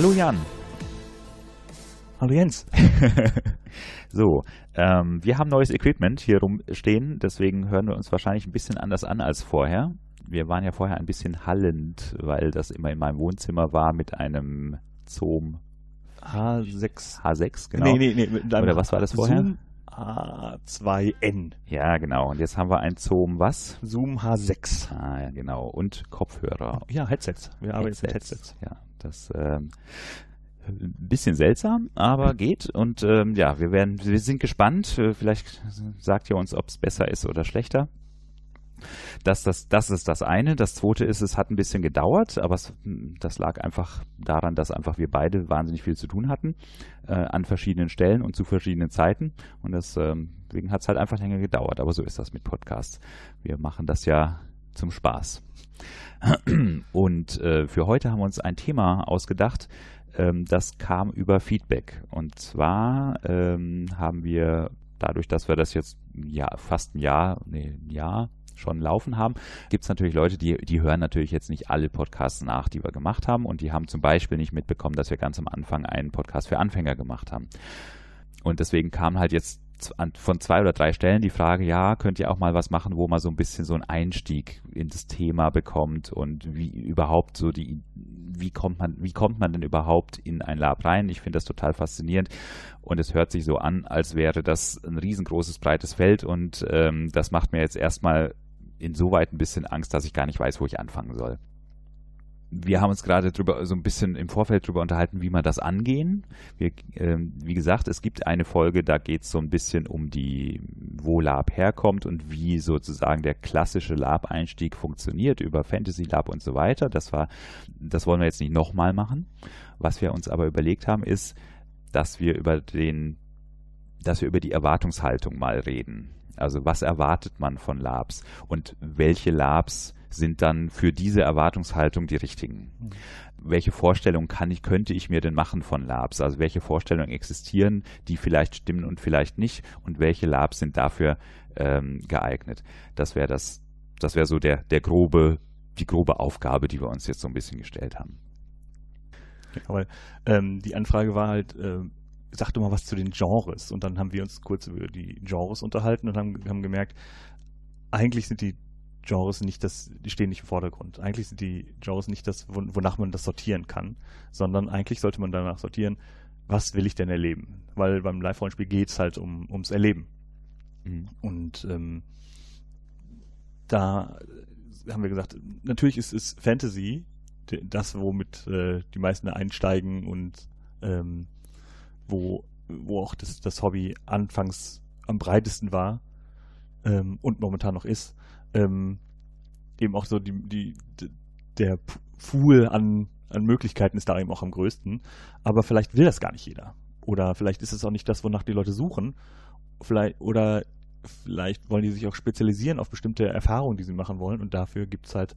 Hallo Jan. Hallo Jens. so, ähm, wir haben neues Equipment hier rumstehen, deswegen hören wir uns wahrscheinlich ein bisschen anders an als vorher. Wir waren ja vorher ein bisschen hallend, weil das immer in meinem Wohnzimmer war mit einem Zoom H6. H6, genau. Nee, nee, nee. Oder was war das vorher? Zoom H2N. Ja, genau. Und jetzt haben wir ein Zoom was? Zoom H6. Ah, ja, genau. Und Kopfhörer. Ja, Headsets. Wir arbeiten jetzt mit Headsets. Ja, das ähm, ein bisschen seltsam, aber geht. Und ähm, ja, wir werden, wir sind gespannt. Äh, Vielleicht sagt ihr uns, ob es besser ist oder schlechter. Das, das, das ist das eine. Das zweite ist, es hat ein bisschen gedauert, aber es, das lag einfach daran, dass einfach wir beide wahnsinnig viel zu tun hatten äh, an verschiedenen Stellen und zu verschiedenen Zeiten. Und ähm, deswegen hat es halt einfach länger gedauert. Aber so ist das mit Podcasts. Wir machen das ja zum Spaß. Und äh, für heute haben wir uns ein Thema ausgedacht, ähm, das kam über Feedback. Und zwar ähm, haben wir dadurch, dass wir das jetzt ja, fast ein Jahr, nee, ein Jahr schon laufen haben, gibt es natürlich Leute, die, die hören natürlich jetzt nicht alle Podcasts nach, die wir gemacht haben. Und die haben zum Beispiel nicht mitbekommen, dass wir ganz am Anfang einen Podcast für Anfänger gemacht haben. Und deswegen kam halt jetzt von zwei oder drei Stellen die Frage, ja, könnt ihr auch mal was machen, wo man so ein bisschen so einen Einstieg in das Thema bekommt und wie überhaupt so die, wie kommt man, wie kommt man denn überhaupt in ein Lab rein? Ich finde das total faszinierend und es hört sich so an, als wäre das ein riesengroßes, breites Feld und ähm, das macht mir jetzt erstmal insoweit ein bisschen Angst, dass ich gar nicht weiß, wo ich anfangen soll wir haben uns gerade drüber so ein bisschen im Vorfeld drüber unterhalten, wie man das angehen. Wir, ähm, wie gesagt, es gibt eine Folge, da geht es so ein bisschen um die, wo Lab herkommt und wie sozusagen der klassische Lab-Einstieg funktioniert über Fantasy Lab und so weiter. Das war, das wollen wir jetzt nicht nochmal machen. Was wir uns aber überlegt haben, ist, dass wir über den, dass wir über die Erwartungshaltung mal reden. Also was erwartet man von Labs und welche Labs sind dann für diese Erwartungshaltung die richtigen. Mhm. Welche Vorstellungen kann ich, könnte ich mir denn machen von Labs? Also welche Vorstellungen existieren, die vielleicht stimmen und vielleicht nicht und welche Labs sind dafür ähm, geeignet? Das wäre das, das wäre so der, der grobe, die grobe Aufgabe, die wir uns jetzt so ein bisschen gestellt haben. Genau, weil ähm, die Anfrage war halt, äh, sag doch mal was zu den Genres. Und dann haben wir uns kurz über die Genres unterhalten und haben, haben gemerkt, eigentlich sind die Genres nicht das, die stehen nicht im Vordergrund. Eigentlich sind die Genres nicht das, wonach man das sortieren kann, sondern eigentlich sollte man danach sortieren, was will ich denn erleben? Weil beim Live-Rollenspiel geht es halt um, ums Erleben. Mhm. Und ähm, da haben wir gesagt, natürlich ist es Fantasy, das, womit äh, die meisten einsteigen und ähm, wo, wo auch das, das Hobby anfangs am breitesten war ähm, und momentan noch ist ähm, eben auch so die, die, der Pool an, an Möglichkeiten ist da eben auch am größten. Aber vielleicht will das gar nicht jeder. Oder vielleicht ist es auch nicht das, wonach die Leute suchen. Vielleicht, oder vielleicht wollen die sich auch spezialisieren auf bestimmte Erfahrungen, die sie machen wollen. Und dafür gibt es halt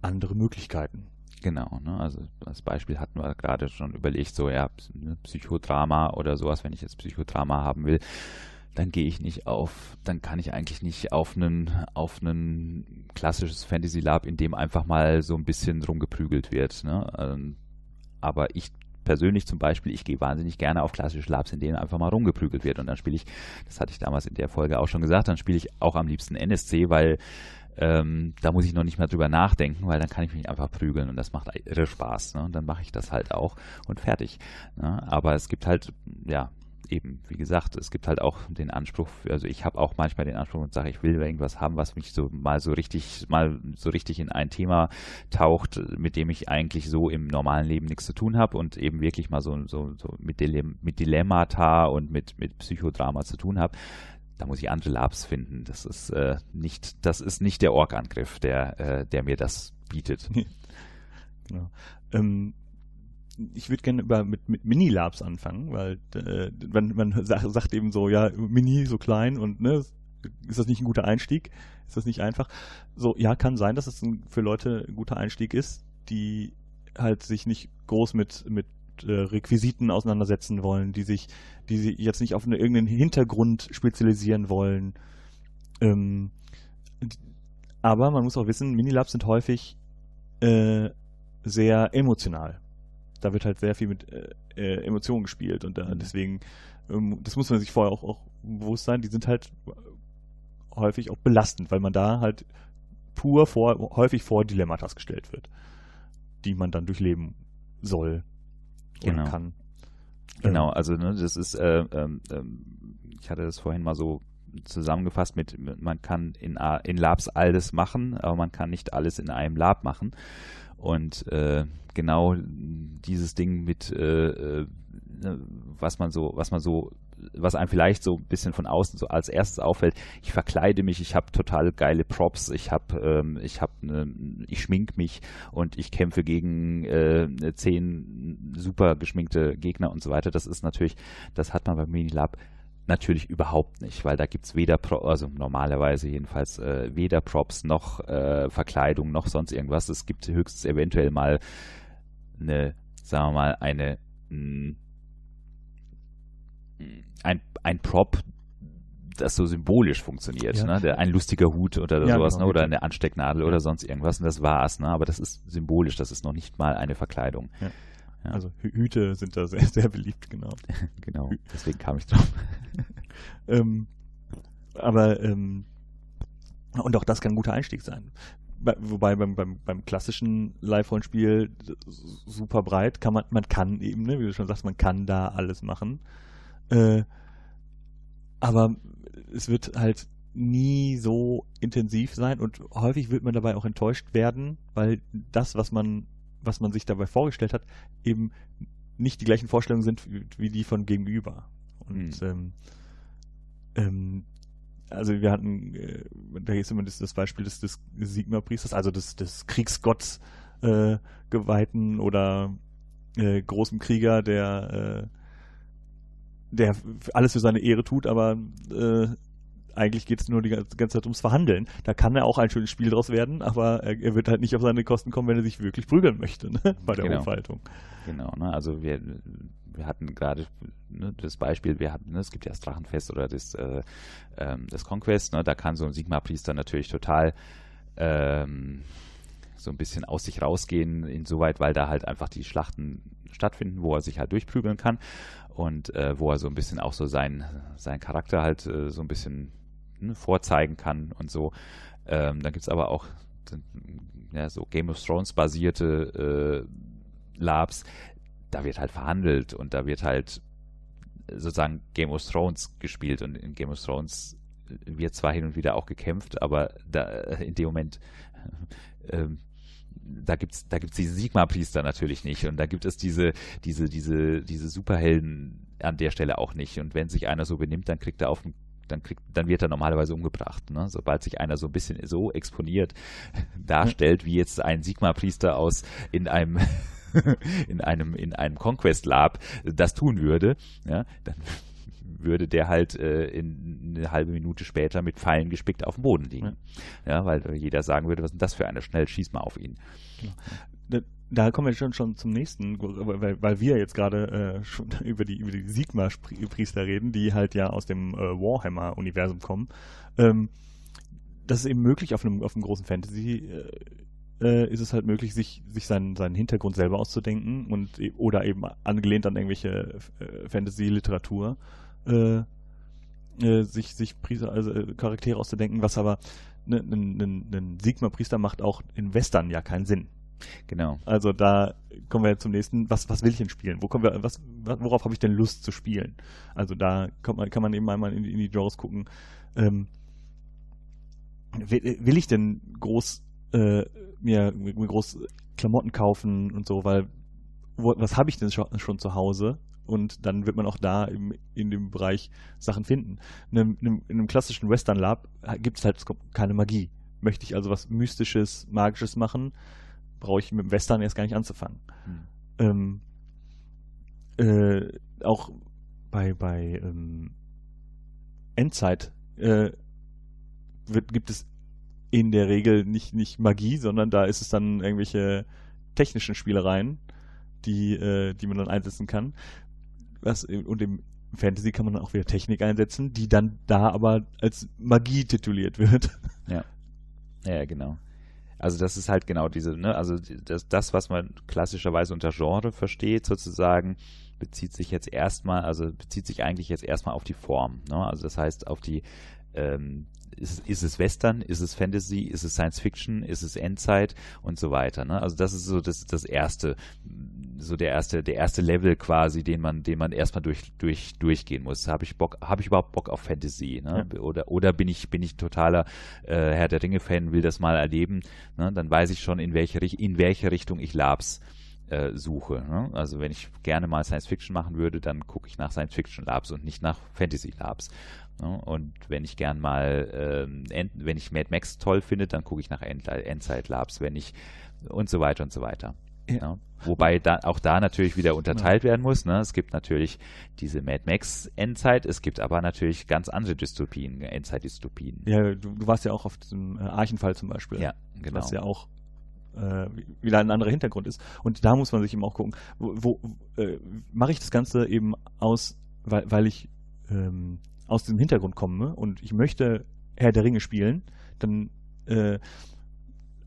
andere Möglichkeiten. Genau, ne? also als Beispiel hatten wir gerade schon überlegt, so ja, Psychodrama oder sowas, wenn ich jetzt Psychodrama haben will, dann gehe ich nicht auf, dann kann ich eigentlich nicht auf einen, auf einen klassisches Fantasy Lab, in dem einfach mal so ein bisschen rumgeprügelt wird. Ne? Ähm, aber ich persönlich zum Beispiel, ich gehe wahnsinnig gerne auf klassische Labs, in denen einfach mal rumgeprügelt wird. Und dann spiele ich, das hatte ich damals in der Folge auch schon gesagt, dann spiele ich auch am liebsten NSC, weil ähm, da muss ich noch nicht mehr drüber nachdenken, weil dann kann ich mich einfach prügeln und das macht irre Spaß. Ne? Und dann mache ich das halt auch und fertig. Ne? Aber es gibt halt, ja, eben, wie gesagt, es gibt halt auch den Anspruch, also ich habe auch manchmal den Anspruch und sage, ich will irgendwas haben, was mich so mal so richtig, mal so richtig in ein Thema taucht, mit dem ich eigentlich so im normalen Leben nichts zu tun habe und eben wirklich mal so, so, so mit, Dilem mit Dilemmata und mit, mit Psychodrama zu tun habe da muss ich andere Labs finden. Das ist äh, nicht, das ist nicht der Org-Angriff, der, äh, der mir das bietet. genau. Ähm, ich würde gerne über mit, mit Mini-Labs anfangen, weil äh, man, man sagt, sagt eben so, ja, Mini so klein und ne, ist das nicht ein guter Einstieg? Ist das nicht einfach? So, ja, kann sein, dass es ein, für Leute ein guter Einstieg ist, die halt sich nicht groß mit, mit äh, Requisiten auseinandersetzen wollen, die sich, die sich jetzt nicht auf eine, irgendeinen Hintergrund spezialisieren wollen. Ähm, aber man muss auch wissen, Minilabs sind häufig äh, sehr emotional da wird halt sehr viel mit äh, äh Emotionen gespielt und Mhm. deswegen, ähm, das muss man sich vorher auch, auch bewusst sein, die sind halt häufig auch belastend, weil man da halt pur vor, häufig vor Dilemmatas gestellt wird, die man dann durchleben soll Genau. kann. Genau, Ähm, also ne, das ist, äh, ähm, ähm, ich hatte das vorhin mal so zusammengefasst mit, man kann in, in Labs alles machen, aber man kann nicht alles in einem Lab machen. Und äh, genau dieses Ding mit, äh, äh, was man so, was man so, was einem vielleicht so ein bisschen von außen so als erstes auffällt, ich verkleide mich, ich habe total geile Props, ich habe, ähm, ich habe, ne, ich schmink mich und ich kämpfe gegen äh, zehn super geschminkte Gegner und so weiter. Das ist natürlich, das hat man beim Minilab natürlich überhaupt nicht, weil da gibt's weder, Pro also normalerweise jedenfalls, äh, weder Props noch äh, Verkleidung noch sonst irgendwas. Es gibt höchstens eventuell mal eine, sagen wir mal, eine mh, ein, ein Prop, das so symbolisch funktioniert, Ja. ne? Der, ein lustiger Hut oder Ja, sowas, genau, ne? oder eine Anstecknadel Ja. oder sonst irgendwas und das war's, ne? Aber das ist symbolisch, das ist noch nicht mal eine Verkleidung. Also Hü- Hüte sind da sehr, sehr beliebt, genau. Genau, deswegen kam ich drauf. Ähm, aber ähm, und auch das kann ein guter Einstieg sein. Bei, wobei beim, beim, beim klassischen Live-Rollenspiel super breit kann man, man kann eben, ne, wie du schon sagst, man kann da alles machen. Äh, aber es wird halt nie so intensiv sein und häufig wird man dabei auch enttäuscht werden, weil das, was man, was man sich dabei vorgestellt hat, eben nicht die gleichen Vorstellungen sind wie, die von gegenüber. Und Hm. ähm, ähm, also wir hatten, äh, da ist immer das, das Beispiel des, des Sigma-Priesters, also des, des Kriegsgotts äh, geweihten oder äh, großen Krieger, der, äh, der alles für seine Ehre tut, aber äh, eigentlich geht es nur die ganze Zeit ums Verhandeln. Da kann er auch ein schönes Spiel draus werden, aber er, er wird halt nicht auf seine Kosten kommen, wenn er sich wirklich prügeln möchte ne? bei der Genau. Hofhaltung. Genau, ne? Also wir, wir hatten gerade ne, das Beispiel, wir hatten, ne, es gibt ja das Drachenfest oder das, äh, ähm, das Conquest, ne? Da kann so ein Sigma-Priester natürlich total ähm, so ein bisschen aus sich rausgehen, insoweit, weil da halt einfach die Schlachten stattfinden, wo er sich halt durchprügeln kann und äh, wo er so ein bisschen auch so sein, sein Charakter halt äh, so ein bisschen ne, vorzeigen kann und so. Ähm, dann gibt es aber auch ja, so Game of Thrones basierte äh, Labs, da wird halt verhandelt und da wird halt sozusagen Game of Thrones gespielt und in Game of Thrones wird zwar hin und wieder auch gekämpft, aber da in dem Moment ähm, da gibt's da gibt's diese Sigma-Priester natürlich nicht und da gibt es diese diese diese diese Superhelden an der Stelle auch nicht und wenn sich einer so benimmt, dann kriegt er auf den dann kriegt, dann wird er normalerweise umgebracht. Ne? Sobald sich einer so ein bisschen so exponiert darstellt, wie jetzt ein Sigma-Priester aus in einem in einem in einem Conquest Lab das tun würde, ja, dann würde der halt äh, in eine halbe Minute später mit Pfeilen gespickt auf dem Boden liegen. Ja, weil jeder sagen würde, was ist denn das für eine? Schnell schieß mal auf ihn. Da, da kommen wir schon, schon zum nächsten, weil, weil wir jetzt gerade äh, schon über die, über die Sigma-Priester reden, die halt ja aus dem äh, Warhammer-Universum kommen. Ähm, das ist eben möglich auf einem, auf einem großen Fantasy. Äh, äh, ist es halt möglich, sich, sich seinen, seinen Hintergrund selber auszudenken und e- oder eben angelehnt an irgendwelche äh, Fantasy-Literatur äh, äh, sich, sich Priester, also äh, Charaktere auszudenken, was aber ein Sigma-Priester macht auch in Western ja keinen Sinn. Genau. Also da kommen wir zum nächsten. Was, was will ich denn spielen? Wo kommen wir, was, worauf habe ich denn Lust zu spielen? Also da kommt man, kann man eben einmal in, die- in die Genres gucken. Ähm, will, will ich denn groß äh, mir, mir groß Klamotten kaufen und so, weil wo, was habe ich denn schon, schon zu Hause? Und dann wird man auch da im, in dem Bereich Sachen finden. In einem, in einem, in einem klassischen Western Lab gibt es halt keine Magie. Möchte ich also was Mystisches, Magisches machen, brauche ich mit dem Western erst gar nicht anzufangen. Hm. Ähm, äh, auch bei, bei ähm, Endzeit äh, wird, gibt es in der Regel nicht, nicht Magie, sondern da ist es dann irgendwelche technischen Spielereien, die, äh, die man dann einsetzen kann. Was, und im Fantasy kann man dann auch wieder Technik einsetzen, die dann da aber als Magie tituliert wird. Ja, genau. Also das ist halt genau diese, ne, also das, das, was man klassischerweise unter Genre versteht, sozusagen, bezieht sich jetzt erstmal, also bezieht sich eigentlich jetzt erstmal auf die Form. Ne? Also das heißt auf die ähm, ist, ist, es Western, ist es Fantasy, ist es Science Fiction, ist es Endzeit und so weiter. Ne? Also das ist so das, das erste, so der erste, der erste Level quasi, den man, den man erstmal durch, durch, durchgehen muss. Habe ich Bock, habe ich überhaupt Bock auf Fantasy? Ne? Ja. Oder, oder bin ich, bin ich totaler äh, Herr der Ringe-Fan, will das mal erleben? Ne? Dann weiß ich schon, in welche, in welche Richtung ich Labs äh, suche. Ne? Also wenn ich gerne mal Science Fiction machen würde, dann gucke ich nach Science Fiction Labs und nicht nach Fantasy Labs. Ne? Und wenn ich gern mal, ähm, End, wenn ich Mad Max toll finde, dann gucke ich nach End, Endzeit Labs, wenn ich und so weiter und so weiter. Ja. Ja. Wobei da, auch da natürlich wieder unterteilt werden muss. Ne? Es gibt natürlich diese Mad Max Endzeit, es gibt aber natürlich ganz andere Dystopien, Endzeit-Dystopien. Ja, du, du, warst ja auch auf diesem äh, Archenfall zum Beispiel. Ja, genau. Was ja auch äh, wieder ein anderer Hintergrund ist. Und da muss man sich eben auch gucken, wo, wo äh, mache ich das Ganze eben aus, weil, weil ich ähm, aus diesem Hintergrund komme und ich möchte Herr der Ringe spielen, dann äh,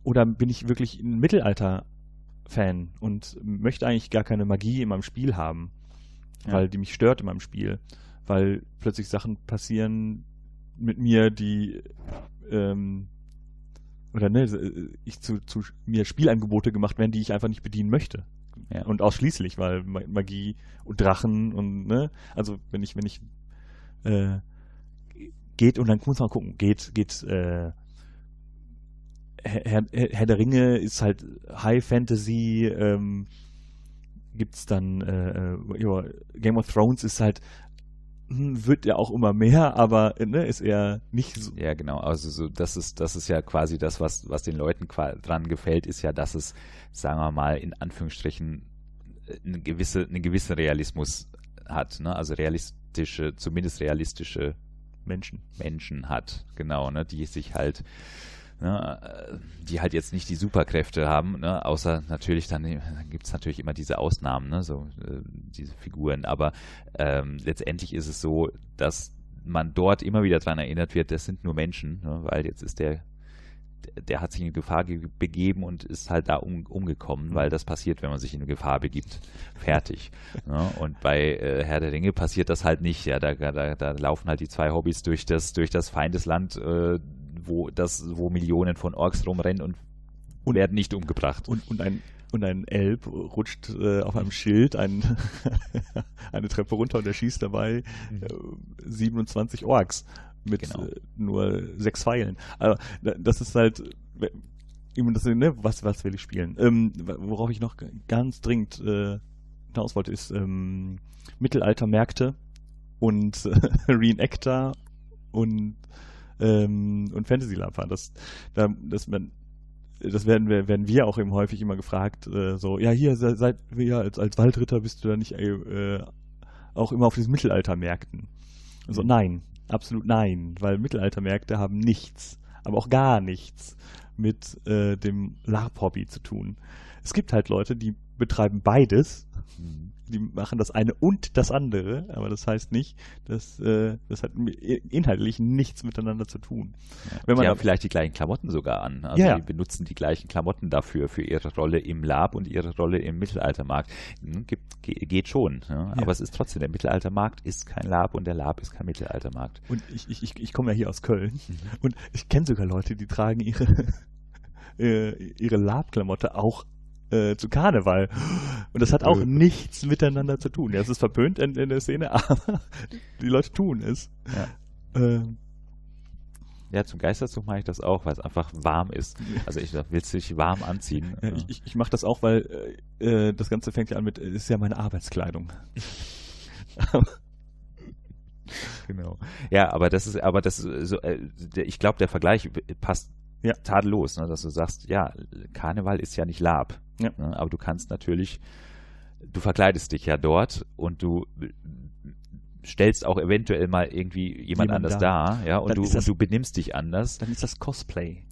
oder bin ich wirklich ein Mittelalter-Fan und möchte eigentlich gar keine Magie in meinem Spiel haben, ja. weil die mich stört in meinem Spiel, weil plötzlich Sachen passieren mit mir, die ähm, oder ne, ich zu, zu mir Spielangebote gemacht werden, die ich einfach nicht bedienen möchte. Ja. Und ausschließlich, weil Magie und Drachen und ne, also wenn ich, wenn ich äh, geht und dann muss man gucken, geht, geht äh, Herr, Herr der Ringe ist halt High Fantasy, ähm, gibt's dann äh, äh ja, Game of Thrones ist halt hm, wird ja auch immer mehr, aber ne, ist eher nicht so. Ja, genau. Also so, das ist, das ist ja quasi das, was, was den Leuten dran gefällt, ist ja, dass es, sagen wir mal, in Anführungsstrichen äh, eine gewisse, einen gewissen Realismus hat, ne? Also realistische, zumindest realistische Menschen, Menschen hat, genau, ne, die sich halt ne, die halt jetzt nicht die Superkräfte haben, ne, außer natürlich, dann, dann gibt es natürlich immer diese Ausnahmen, ne, so äh, diese Figuren, aber ähm, letztendlich ist es so, dass man dort immer wieder daran erinnert wird, das sind nur Menschen, ne, weil jetzt ist der der hat sich in Gefahr begeben und ist halt da um, umgekommen, weil das passiert, wenn man sich in Gefahr begibt. Fertig. ja, und bei äh, Herr der Ringe passiert das halt nicht. Ja, da, da, da laufen halt die zwei Hobbys durch das, durch das Feindesland, äh, wo, das, wo Millionen von Orks rumrennen und, und werden nicht umgebracht. Und, und ein und ein Elb rutscht äh, auf einem Schild ein, eine Treppe runter und er schießt dabei äh, 27 Orks mit genau. äh, nur sechs Pfeilen. Also das ist halt das, ne, was, was will ich spielen? Ähm, worauf ich noch ganz dringend äh, hinaus wollte, ist ähm, Mittelaltermärkte und äh, Reenactor und ähm, und Fantasy fahren. Das, da, das, man, das werden wir, werden wir auch eben häufig immer gefragt, äh, so, ja, hier seid wir als, als Waldritter bist du da nicht äh, auch immer auf diesen Mittelaltermärkten. Also mhm. nein, Absolut nein, weil Mittelaltermärkte haben nichts, aber auch gar nichts mit äh, dem LARP-Hobby zu tun. Es gibt halt Leute, die betreiben beides. Mhm die machen das eine und das andere, aber das heißt nicht, dass äh, das hat inhaltlich nichts miteinander zu tun. Ja, Wenn man die haben vielleicht die gleichen Klamotten sogar an. Also ja, die benutzen die gleichen Klamotten dafür, für ihre Rolle im Lab und ihre Rolle im Mittelaltermarkt. Hm, gibt, geht schon. Ja? Aber es ist trotzdem, der Mittelaltermarkt ist kein Lab und der Lab ist kein Mittelaltermarkt. Und ich, ich, ich, ich komme ja hier aus Köln mhm. und ich kenne sogar Leute, die tragen ihre äh, ihre Lab-Klamotte auch äh, zu Karneval. Und das hat auch äh. nichts miteinander zu tun. Ja, es ist verpönt in, in der Szene, aber die Leute tun es. Ja. Ähm. Ja, zum Geisterzug mache ich das auch, weil es einfach warm ist. Also ich will es sich warm anziehen. Ja, ich, ich mache das auch, weil äh, das Ganze fängt ja an mit, ist ja meine Arbeitskleidung. genau. Ja, aber das ist, aber das ist so, äh, ich glaube, der Vergleich passt ja. tadellos, ne, dass du sagst, ja, Karneval ist ja nicht Lab. Ja. Ne, aber du kannst natürlich, du verkleidest dich ja dort und du stellst auch eventuell mal irgendwie jemand, jemand anders da, da ja, und du, das, und du benimmst dich anders. Dann ist das Cosplay.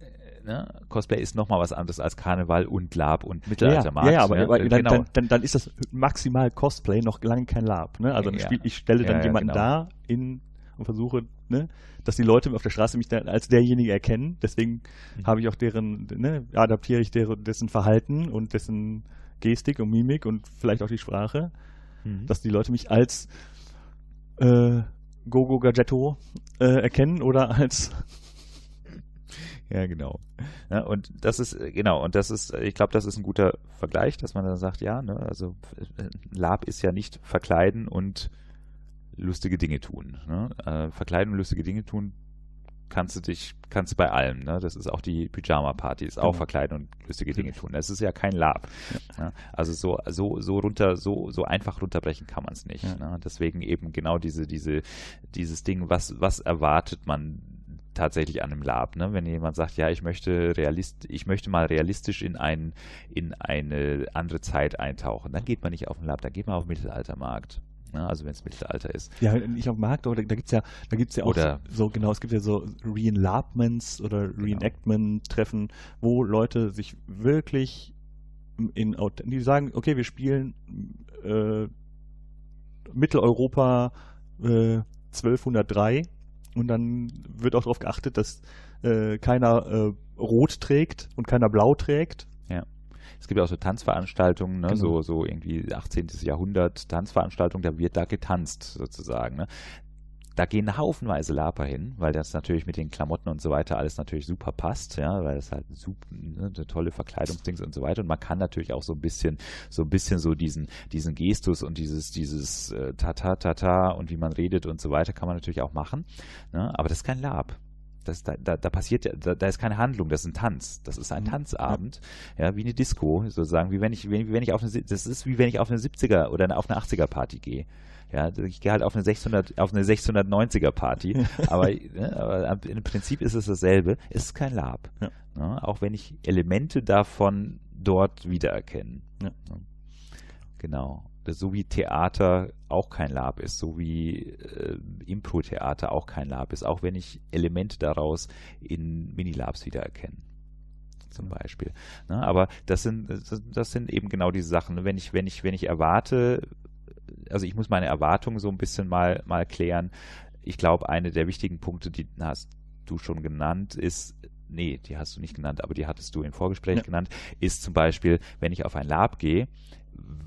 Äh, ne? Cosplay ist nochmal was anderes als Karneval und Lab und Mittelaltermarkt. Ja, ja, aber, ja, aber dann, genau. dann, dann, dann, ist das maximal Cosplay noch lange kein Lab. Ne? Also ja, ich stelle dann jemanden genau. da in und versuche, ne, dass die Leute auf der Straße mich als derjenige erkennen. Deswegen mhm. habe ich auch deren, ne, adaptiere ich deren, dessen Verhalten und dessen Gestik und Mimik und vielleicht auch die Sprache, mhm. dass die Leute mich als äh, Gogo Gadgetto äh, erkennen oder als ja, genau. Ja, und das ist, genau, und das ist, ich glaube, das ist ein guter Vergleich, dass man dann sagt, ja, ne, also äh, Lab ist ja nicht verkleiden und lustige Dinge tun. Ne? Äh, verkleiden und lustige Dinge tun kannst du dich, kannst du bei allem, ne? Das ist auch die Pyjama-Party, ist auch genau. verkleiden und lustige Dinge tun. Das ist ja kein Lab. Ja. Ne? Also so, so, so runter, so, so einfach runterbrechen kann man es nicht. Ja. Ne? Deswegen eben genau diese, diese, dieses Ding, was, was erwartet man tatsächlich an einem Lab. Ne? Wenn jemand sagt, ja, ich möchte realist, ich möchte mal realistisch in ein, in eine andere Zeit eintauchen, dann geht man nicht auf den Lab, dann geht man auf den Mittelaltermarkt. Ne? Also wenn es Mittelalter ist. Ja, nicht auf dem Markt, aber da, da gibt es ja, da gibt's ja auch oder, so, genau, es gibt ja so Reenlabments oder genau. Reenactment-Treffen, wo Leute sich wirklich in, die sagen, okay, wir spielen äh, Mitteleuropa äh, 1203 und dann wird auch darauf geachtet, dass äh, keiner äh, rot trägt und keiner blau trägt. Ja. Es gibt auch so Tanzveranstaltungen, ne? genau. so, so irgendwie 18. Jahrhundert Tanzveranstaltungen, da wird da getanzt sozusagen. Ne? Da gehen haufenweise Laper hin, weil das natürlich mit den Klamotten und so weiter alles natürlich super passt, ja, weil das halt super, ne, eine tolle Verkleidungsdings und so weiter. Und man kann natürlich auch so ein bisschen, so ein bisschen so diesen, diesen Gestus und dieses, dieses äh, Tata, Tata und wie man redet und so weiter, kann man natürlich auch machen. Ne? Aber das ist kein Lab. Das, da, da, da passiert ja, da, da, ist keine Handlung, das ist ein Tanz. Das ist ein mhm. Tanzabend, ja, wie eine Disco, sozusagen, wie wenn ich, wie, wenn ich auf eine, das ist wie wenn ich auf eine 70er oder auf eine 80er Party gehe. Ja, ich gehe halt auf eine 600, auf eine 690er Party, aber, ne, aber, im Prinzip ist es dasselbe. Es ist kein Lab. Ja. Ne, auch wenn ich Elemente davon dort wiedererkenne. Ja. Genau. So wie Theater auch kein Lab ist, so wie äh, Impro-Theater auch kein Lab ist, auch wenn ich Elemente daraus in Minilabs wiedererkenne zum Beispiel. Ne? Aber das sind, das sind eben genau diese Sachen. Wenn ich, wenn ich, wenn ich erwarte, also ich muss meine Erwartungen so ein bisschen mal, mal klären. Ich glaube, eine der wichtigen Punkte, die hast du schon genannt, ist, nee, die hast du nicht genannt, aber die hattest du im Vorgespräch ja. genannt, ist zum Beispiel, wenn ich auf ein Lab gehe,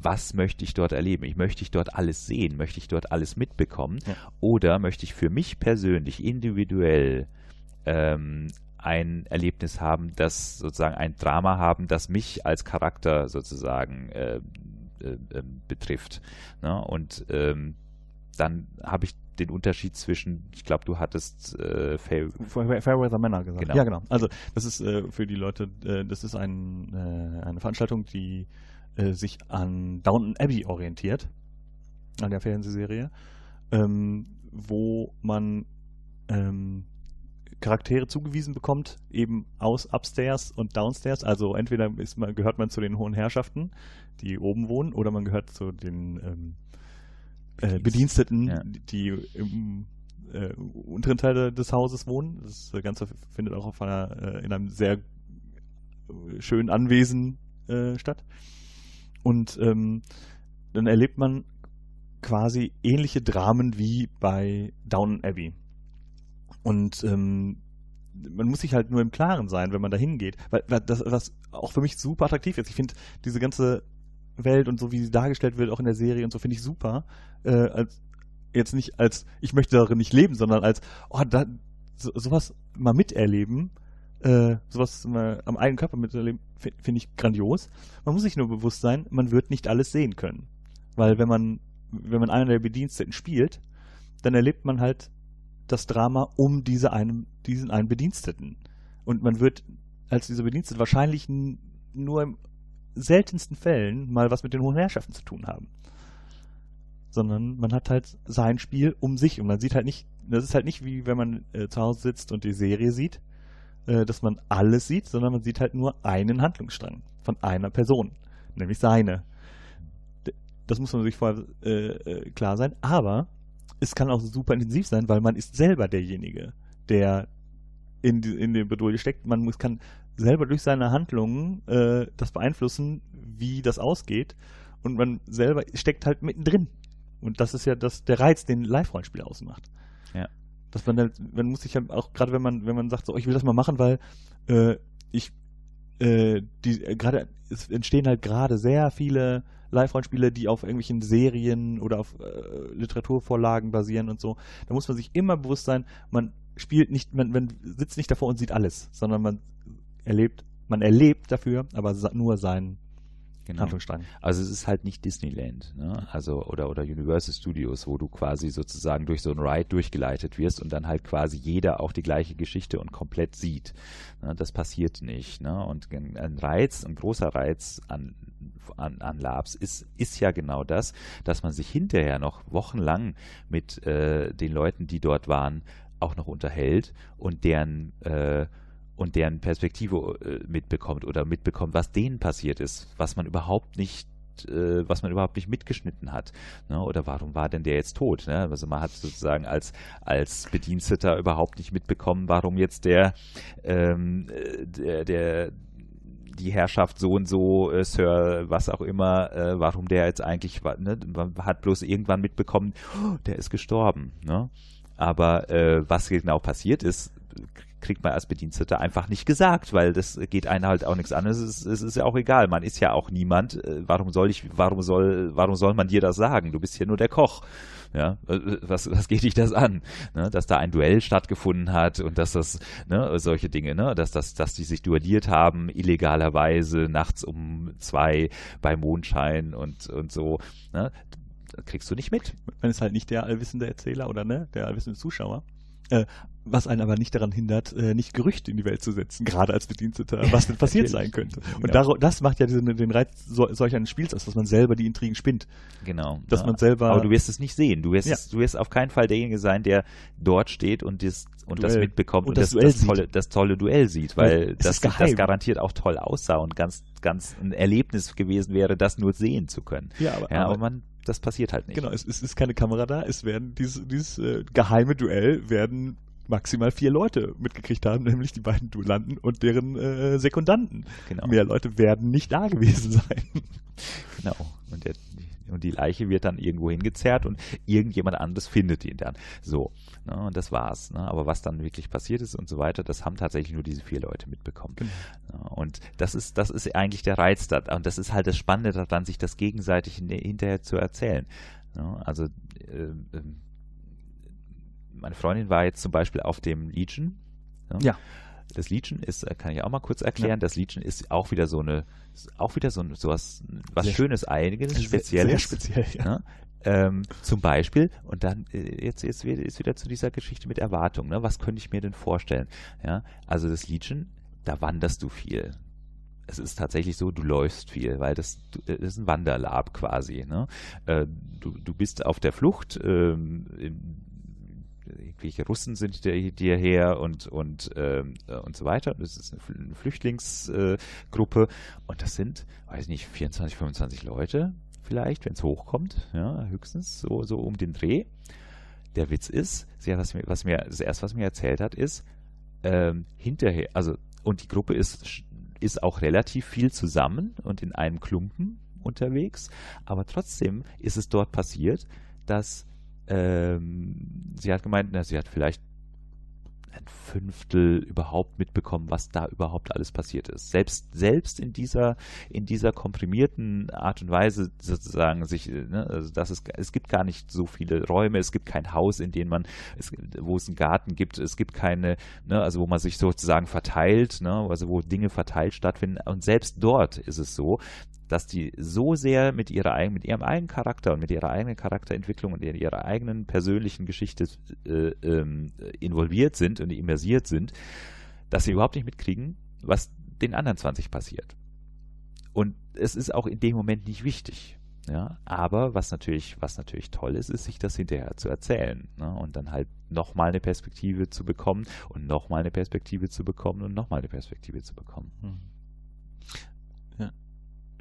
was möchte ich dort erleben? Ich möchte ich dort alles sehen? Möchte ich dort alles mitbekommen? Ja. Oder möchte ich für mich persönlich individuell ähm, ein Erlebnis haben, das sozusagen ein Drama haben, das mich als Charakter sozusagen äh, äh, ähm, betrifft. Ne? Und ähm, dann habe ich den Unterschied zwischen, ich glaube, du hattest äh, Fair Fairweather Männer gesagt. Genau. Ja, genau. Also das ist äh, für die Leute, äh, das ist ein, äh, eine Veranstaltung, die äh, sich an Downton Abbey orientiert, an der Fernsehserie, ähm, wo man ähm, Charaktere zugewiesen bekommt, eben aus Upstairs und Downstairs. Also entweder man, gehört man zu den hohen Herrschaften, die oben wohnen, oder man gehört zu den ähm, äh, Bediensteten, ja. die im äh, unteren Teil des Hauses wohnen. Das Ganze findet auch auf einer, äh, in einem sehr schönen Anwesen äh, statt. Und ähm, dann erlebt man quasi ähnliche Dramen wie bei Downton Abbey. Und ähm, man muss sich halt nur im Klaren sein, wenn man da hingeht. Weil, weil das, was auch für mich super attraktiv ist. Ich finde diese ganze Welt und so, wie sie dargestellt wird, auch in der Serie und so, finde ich super. Äh, als, jetzt nicht als, ich möchte darin nicht leben, sondern als, oh, da, so, sowas mal miterleben, äh, sowas mal am eigenen Körper miterleben, finde ich grandios. Man muss sich nur bewusst sein, man wird nicht alles sehen können. Weil wenn man, wenn man einer der Bediensteten spielt, dann erlebt man halt das Drama um diese einem, diesen einen Bediensteten. Und man wird als dieser Bedienstete wahrscheinlich nur im seltensten Fällen mal was mit den hohen Herrschaften zu tun haben. Sondern man hat halt sein Spiel um sich und man sieht halt nicht, das ist halt nicht wie wenn man äh, zu Hause sitzt und die Serie sieht, äh, dass man alles sieht, sondern man sieht halt nur einen Handlungsstrang von einer Person, nämlich seine. Das muss man sich vorher äh, äh klar sein, aber es kann auch super intensiv sein, weil man ist selber derjenige, der in, in den Bedrohung steckt. Man muss, kann selber durch seine Handlungen äh, das beeinflussen, wie das ausgeht. Und man selber steckt halt mittendrin. Und das ist ja das, der Reiz, den Live-Rollenspiel ausmacht. Ja. Dass man halt, man muss sich halt auch, gerade wenn man, wenn man sagt, so, ich will das mal machen, weil äh, ich äh, die äh, gerade es entstehen halt gerade sehr viele Live-Rollenspiele, die auf irgendwelchen Serien oder auf äh, Literaturvorlagen basieren und so. Da muss man sich immer bewusst sein, man spielt nicht, man, man sitzt nicht davor und sieht alles, sondern man erlebt, man erlebt dafür, aber nur seinen Genau. Also es ist halt nicht Disneyland, ne? Also oder oder Universal Studios, wo du quasi sozusagen durch so ein Ride durchgeleitet wirst und dann halt quasi jeder auch die gleiche Geschichte und komplett sieht. Ne? Das passiert nicht. Ne? Und ein Reiz, ein großer Reiz an an, an Labs ist, ist ja genau das, dass man sich hinterher noch wochenlang mit äh, den Leuten, die dort waren, auch noch unterhält und deren äh, und deren Perspektive äh, mitbekommt oder mitbekommt, was denen passiert ist, was man überhaupt nicht äh, was man überhaupt nicht mitgeschnitten hat. Ne? Oder warum war denn der jetzt tot? Ne? Also man hat sozusagen als, als Bediensteter überhaupt nicht mitbekommen, warum jetzt der, ähm, äh, der, der die Herrschaft so und so, äh, Sir, was auch immer, äh, warum der jetzt eigentlich, ne, man hat bloß irgendwann mitbekommen, oh, der ist gestorben. Ne? Aber äh, was genau passiert ist, kriegt man als Bediensteter einfach nicht gesagt, weil das geht einen halt auch nichts an. Es ist, es ist ja auch egal. Man ist ja auch niemand. Äh, warum soll ich, warum soll, warum soll man dir das sagen? Du bist hier nur der Koch. Ja, äh, was, was geht dich das an? Ne, dass da ein Duell stattgefunden hat und dass das, ne, solche Dinge, ne, dass, dass, dass die sich duelliert haben, illegalerweise, nachts um zwei bei Mondschein und, und so, ne, kriegst du nicht mit. Man ist halt nicht der allwissende Erzähler oder ne, der allwissende Zuschauer. Äh, was einen aber nicht daran hindert, äh, nicht Gerüchte in die Welt zu setzen, gerade als Bediensteter, was denn passiert sein könnte. Und genau. das macht ja diesen, den Reiz so, solch eines Spiels aus, dass man selber die Intrigen spinnt. Genau. Dass ja. man selber. Aber du wirst es nicht sehen. Du wirst, ja. du wirst auf keinen Fall derjenige sein, der dort steht und das, und das mitbekommt und, und das, das, das, tolle, das tolle Duell sieht, weil das, das garantiert auch toll aussah und ganz, ganz ein Erlebnis gewesen wäre, das nur sehen zu können. Ja, aber, ja, aber man das passiert halt nicht. Genau, es, es, ist keine Kamera da, es werden dieses, dieses äh, geheime Duell werden maximal vier Leute mitgekriegt haben, nämlich die beiden Duellanten und deren äh, Sekundanten. Genau. Mehr Leute werden nicht da gewesen sein. Genau. Und, der, und die Leiche wird dann irgendwo hingezerrt und irgendjemand anderes findet ihn dann. So. Ne, und das war's. Ne? Aber was dann wirklich passiert ist und so weiter, das haben tatsächlich nur diese vier Leute mitbekommen. Genau. Ja, und das ist, das ist eigentlich der Reiz da. Und das ist halt das Spannende daran, sich das gegenseitig hinterher zu erzählen. Ja, also äh, ähm, meine Freundin war jetzt zum Beispiel auf dem Legion. Ja. ja. Das Legion ist, äh, kann ich auch mal kurz erklären, ja. das Legion ist auch wieder so eine, auch wieder so, so was, was sehr Schönes, einiges, Spezielles. Sehr speziell, ja. ja. Ähm, zum Beispiel, und dann äh, jetzt, jetzt ist wieder zu dieser Geschichte mit Erwartung, ne? was könnte ich mir denn vorstellen? Ja, also das Legion, da wanderst du viel. Es ist tatsächlich so, du läufst viel, weil das, das ist ein Wanderlab quasi. Ne? Äh, du, du bist auf der Flucht, ähm, irgendwelche Russen sind dir her und, und, ähm, äh, und so weiter. Das ist eine Flüchtlingsgruppe äh, und das sind, weiß nicht, 24, 25 Leute vielleicht, wenn es hochkommt, ja, höchstens so, so um den Dreh. Der Witz ist, sie hat, was, was mir, das erste, was mir erzählt hat, ist, ähm, hinterher, also, und die Gruppe ist, ist auch relativ viel zusammen und in einem Klumpen unterwegs, aber trotzdem ist es dort passiert, dass ähm, sie hat gemeint, na, sie hat vielleicht ein Fünftel überhaupt mitbekommen, was da überhaupt alles passiert ist. Selbst, selbst in dieser, in dieser komprimierten Art und Weise sozusagen sich, ne, also das ist, es gibt gar nicht so viele Räume, es gibt kein Haus, in dem man, es, wo es einen Garten gibt, es gibt keine, ne, also wo man sich sozusagen verteilt, ne, also wo Dinge verteilt stattfinden. Und selbst dort ist es so, dass die so sehr mit, ihrer, mit ihrem eigenen Charakter und mit ihrer eigenen Charakterentwicklung und ihrer eigenen persönlichen Geschichte äh, ähm, involviert sind und immersiert sind, dass sie überhaupt nicht mitkriegen, was den anderen 20 passiert. Und es ist auch in dem Moment nicht wichtig. Ja, aber was natürlich, was natürlich toll ist, ist, sich das hinterher zu erzählen ne? und dann halt nochmal eine Perspektive zu bekommen und nochmal eine Perspektive zu bekommen und nochmal eine Perspektive zu bekommen.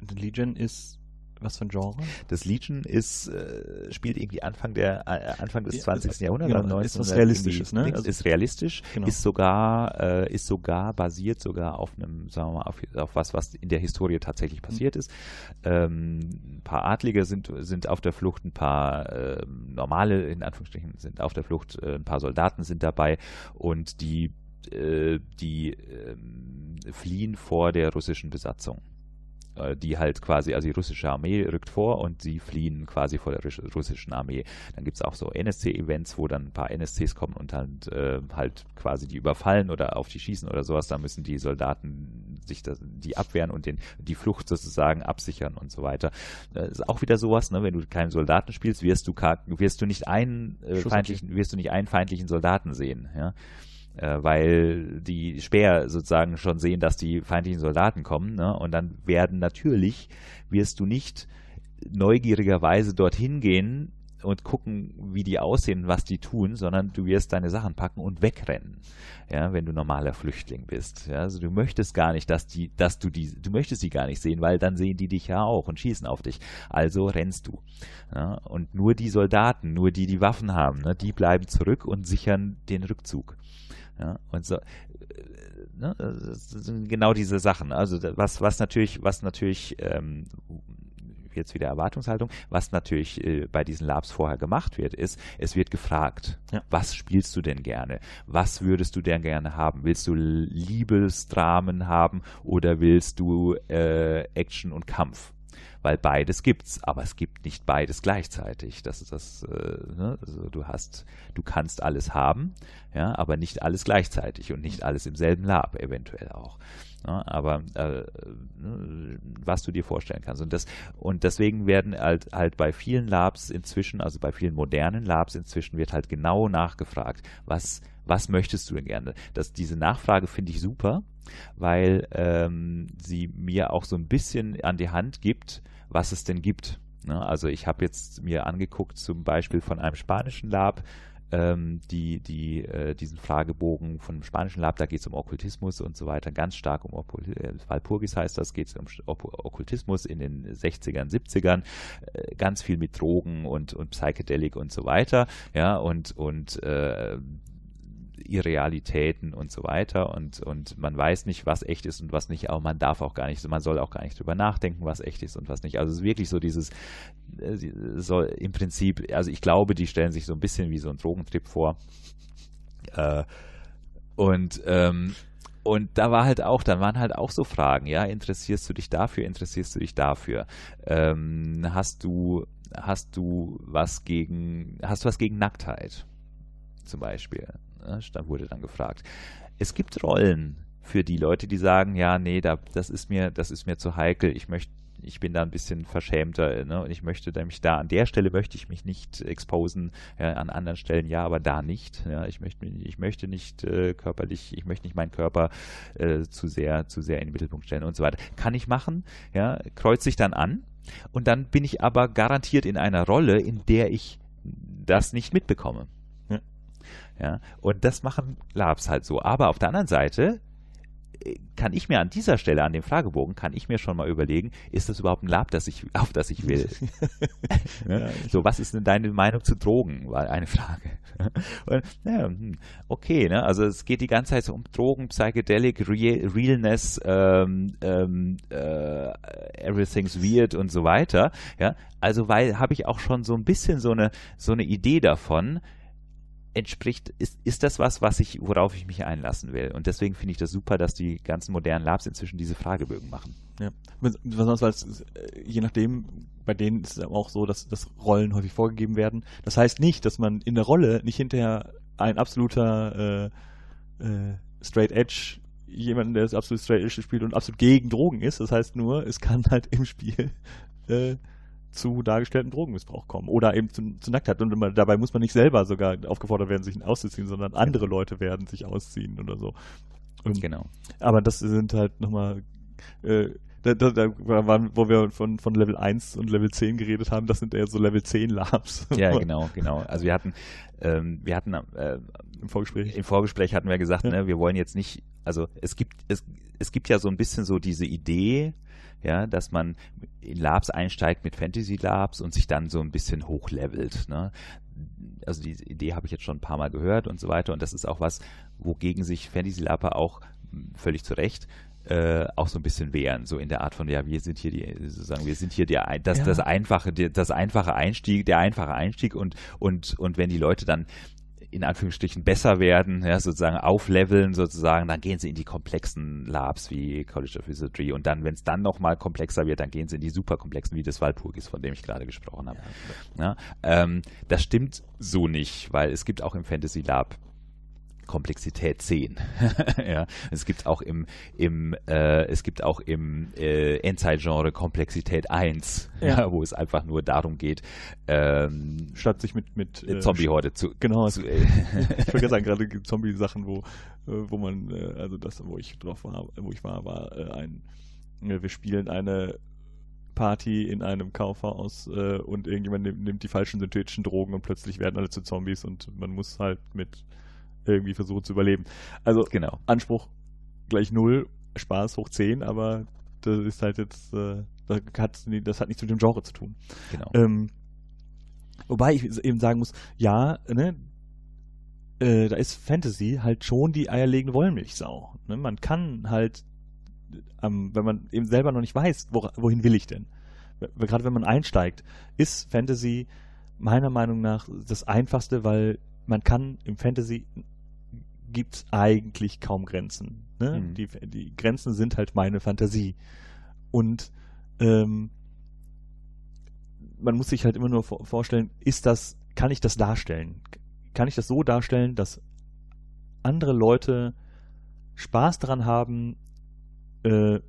Hm. Legion ist was für ein Genre? Das Legion ist, äh, spielt irgendwie Anfang der äh, Anfang des 20. Ja, Jahrhunderts. Genau, ist was Realistisches, ne? Also, ist realistisch, genau. ist sogar, äh, ist sogar basiert sogar auf einem, sagen wir mal, auf, auf was, was in der Historie tatsächlich passiert mhm. ist. Ähm, ein paar Adlige sind, sind auf der Flucht, ein paar äh, normale, in Anführungsstrichen, sind auf der Flucht, äh, ein paar Soldaten sind dabei und die äh, die ähm, fliehen vor der russischen Besatzung die halt quasi, also die russische Armee rückt vor und sie fliehen quasi vor der russischen Armee. Dann gibt es auch so NSC-Events, wo dann ein paar NSCs kommen und dann äh, halt quasi die überfallen oder auf die schießen oder sowas. Da müssen die Soldaten sich das, die abwehren und den, die Flucht sozusagen absichern und so weiter. Das ist auch wieder sowas, ne? wenn du keinen Soldaten spielst, wirst du, wirst du nicht einen äh, feindlichen, wirst du nicht einen feindlichen Soldaten sehen. Ja? Äh, weil die Speer sozusagen schon sehen, dass die feindlichen Soldaten kommen. Ne? Und dann werden natürlich, wirst du nicht neugierigerweise dorthin gehen und gucken, wie die aussehen, was die tun, sondern du wirst deine Sachen packen und wegrennen, ja, wenn du normaler Flüchtling bist. Ja, also du möchtest gar nicht, dass die, dass du die, du möchtest sie gar nicht sehen, weil dann sehen die dich ja auch und schießen auf dich. Also rennst du. Ja, und nur die Soldaten, nur die, die Waffen haben, ne, die bleiben zurück und sichern den Rückzug. Ja, und so, äh, ne, das sind genau diese Sachen. Also was, was natürlich, was natürlich ähm, jetzt wieder Erwartungshaltung, was natürlich äh, bei diesen Labs vorher gemacht wird, ist, es wird gefragt, ja. was spielst du denn gerne? Was würdest du denn gerne haben? Willst du Liebesdramen haben oder willst du äh, Action und Kampf? Weil beides gibt's, aber es gibt nicht beides gleichzeitig. Das ist das, äh, ne? also du hast, du kannst alles haben, ja, aber nicht alles gleichzeitig und nicht alles im selben Lab eventuell auch. Ja, aber äh, ne, was du dir vorstellen kannst. Und, das, und deswegen werden halt, halt bei vielen Labs inzwischen, also bei vielen modernen Labs inzwischen, wird halt genau nachgefragt, was, was möchtest du denn gerne? Das, diese Nachfrage finde ich super, weil ähm, sie mir auch so ein bisschen an die Hand gibt, was es denn gibt. Ne? Also ich habe jetzt mir angeguckt, zum Beispiel von einem spanischen Lab, ähm, die, die, äh, diesen Fragebogen von dem spanischen Lab, da geht es um Okkultismus und so weiter, ganz stark um äh, Walpurgis heißt das, geht es um Okkultismus in den 60ern, 70ern, äh, ganz viel mit Drogen und, und Psychedelik und so weiter, ja, und, und äh, Irrealitäten und so weiter und, und man weiß nicht, was echt ist und was nicht, aber man darf auch gar nicht, man soll auch gar nicht drüber nachdenken, was echt ist und was nicht. Also es ist wirklich so dieses, äh, soll im Prinzip, also ich glaube, die stellen sich so ein bisschen wie so ein Drogentrip vor. Äh, und ähm, und da war halt auch, dann waren halt auch so Fragen, ja, interessierst du dich dafür, interessierst du dich dafür? Ähm, hast du, hast du was gegen, hast du was gegen Nacktheit? Zum Beispiel. Ne, da wurde dann gefragt. Es gibt Rollen für die Leute, die sagen, ja, nee, da, das ist mir, das ist mir zu heikel, ich möchte ich bin da ein bisschen verschämter ne? und ich möchte nämlich da an der Stelle möchte ich mich nicht exposen, ja, an anderen Stellen ja, aber da nicht. Ja? Ich möchte ich möchte nicht äh, körperlich, ich möchte nicht meinen Körper äh, zu sehr zu sehr in den Mittelpunkt stellen und so weiter. Kann ich machen, ja, kreuze ich dann an und dann bin ich aber garantiert in einer Rolle, in der ich das nicht mitbekomme. Ja, und das machen Labs halt so. Aber auf der anderen Seite äh, kann ich mir an dieser Stelle, an dem Fragebogen, kann ich mir schon mal überlegen, ist das überhaupt ein Lab, das ich, auf das ich will? ja, so, was ist denn deine Meinung zu Drogen? War eine Frage. Und, ja, hm, okay, ne? also es geht die ganze Zeit so um Drogen, Psychedelic, Real, Realness, ähm, ähm, äh, Everything's Weird und so weiter. Ja, also weil habe ich auch schon so ein bisschen so eine so eine Idee davon, entspricht, ist, ist das was, was ich, worauf ich mich einlassen will. Und deswegen finde ich das super, dass die ganzen modernen Labs inzwischen diese Fragebögen machen. Ja, besonders weil es, äh, je nachdem, bei denen ist es auch so, dass, dass Rollen häufig vorgegeben werden. Das heißt nicht, dass man in der Rolle nicht hinterher ein absoluter äh, äh, Straight Edge jemanden, der das absolut Straight Edge spielt und absolut gegen Drogen ist. Das heißt nur, es kann halt im Spiel äh, zu dargestellten Drogenmissbrauch kommen oder eben zu, zu Nacktheit. Und man, dabei muss man nicht selber sogar aufgefordert werden, sich auszuziehen, sondern andere Leute werden sich ausziehen oder so. Genau. Aber das sind halt nochmal äh, da, da, da waren, wo wir von, von Level 1 und Level 10 geredet haben, das sind eher so Level 10 Labs. Ja, genau, genau. Also wir hatten, ähm, wir hatten äh, im Vorgespräch. Im Vorgespräch hatten wir gesagt, ja. ne, wir wollen jetzt nicht, also es gibt, es, es gibt ja so ein bisschen so diese Idee, ja, dass man in Labs einsteigt mit Fantasy Labs und sich dann so ein bisschen hochlevelt. Ne? Also die Idee habe ich jetzt schon ein paar Mal gehört und so weiter und das ist auch was, wogegen sich Fantasy Laber auch völlig zu Recht äh, auch so ein bisschen wehren, so in der Art von, ja, wir sind hier die, sozusagen, wir sind hier der, das, ja. das einfache, das einfache Einstieg, der einfache Einstieg und, und, und wenn die Leute dann in Anführungsstrichen besser werden, ja, sozusagen aufleveln sozusagen, dann gehen sie in die komplexen Labs wie College of Wizardry und dann, wenn es dann nochmal komplexer wird, dann gehen sie in die super komplexen wie das Walpurgis, von dem ich gerade gesprochen habe. Ja, ja, ähm, das stimmt so nicht, weil es gibt auch im Fantasy Lab Komplexität 10. ja, es gibt auch im, im äh, es gibt auch im äh, Endzeit-Genre Komplexität 1, ja. ja. wo es einfach nur darum geht, ähm, statt sich mit mit äh, Zombie-Horde zu genau zu, äh, ich würde sagen gerade Zombie-Sachen, wo äh, wo man äh, also das wo ich drauf war, wo ich war, war ein wir spielen eine Party in einem Kaufhaus äh, und irgendjemand nimmt, nimmt, die falschen synthetischen Drogen und plötzlich werden alle zu Zombies und man muss halt mit irgendwie versuchen zu überleben. Also genau. Anspruch gleich null, Spaß hoch 10, aber das ist halt jetzt, äh, das, hat, das hat nichts mit dem Genre zu tun. Genau. Ähm, wobei ich eben sagen muss, ja, ne, äh, da ist Fantasy halt schon die eierlegende Wollmilchsau. Ne? Man kann halt, ähm, wenn man eben selber noch nicht weiß, wo, wohin will ich denn? Gerade wenn man einsteigt, ist Fantasy meiner Meinung nach das Einfachste, weil man kann im Fantasy gibt es eigentlich kaum Grenzen. Ne? Mhm. Die, die, Grenzen sind halt meine Fantasie. Und ähm, man muss sich halt immer nur vorstellen, ist das, kann ich das darstellen? Kann ich das so darstellen, dass andere Leute Spaß daran haben, äh,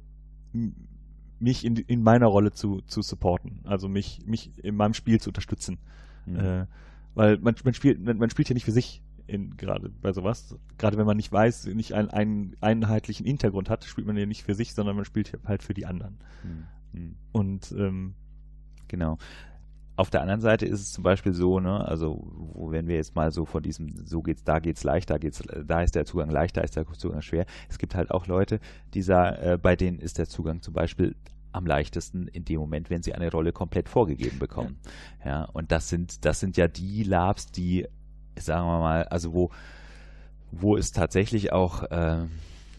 mich in, in meiner Rolle zu, zu supporten, also mich, mich in meinem Spiel zu unterstützen. Mhm. Äh, weil man, man spielt, man spielt ja nicht für sich in, gerade bei sowas. Gerade wenn man nicht weiß, nicht einen, einen einheitlichen Hintergrund hat, spielt man ja nicht für sich, sondern man spielt halt für die anderen. Mhm. Und ähm, genau. Auf der anderen Seite ist es zum Beispiel so, ne, also wenn wir jetzt mal so von diesem, so geht's, da geht's leicht, da geht's, da ist der Zugang leicht, da ist der Zugang schwer. Es gibt halt auch Leute, die sagen, äh, bei denen ist der Zugang zum Beispiel am leichtesten in dem Moment, wenn sie eine Rolle komplett vorgegeben bekommen. Ja, ja und das sind, das sind ja die Labs, die, sagen wir mal, also wo, wo es tatsächlich auch äh,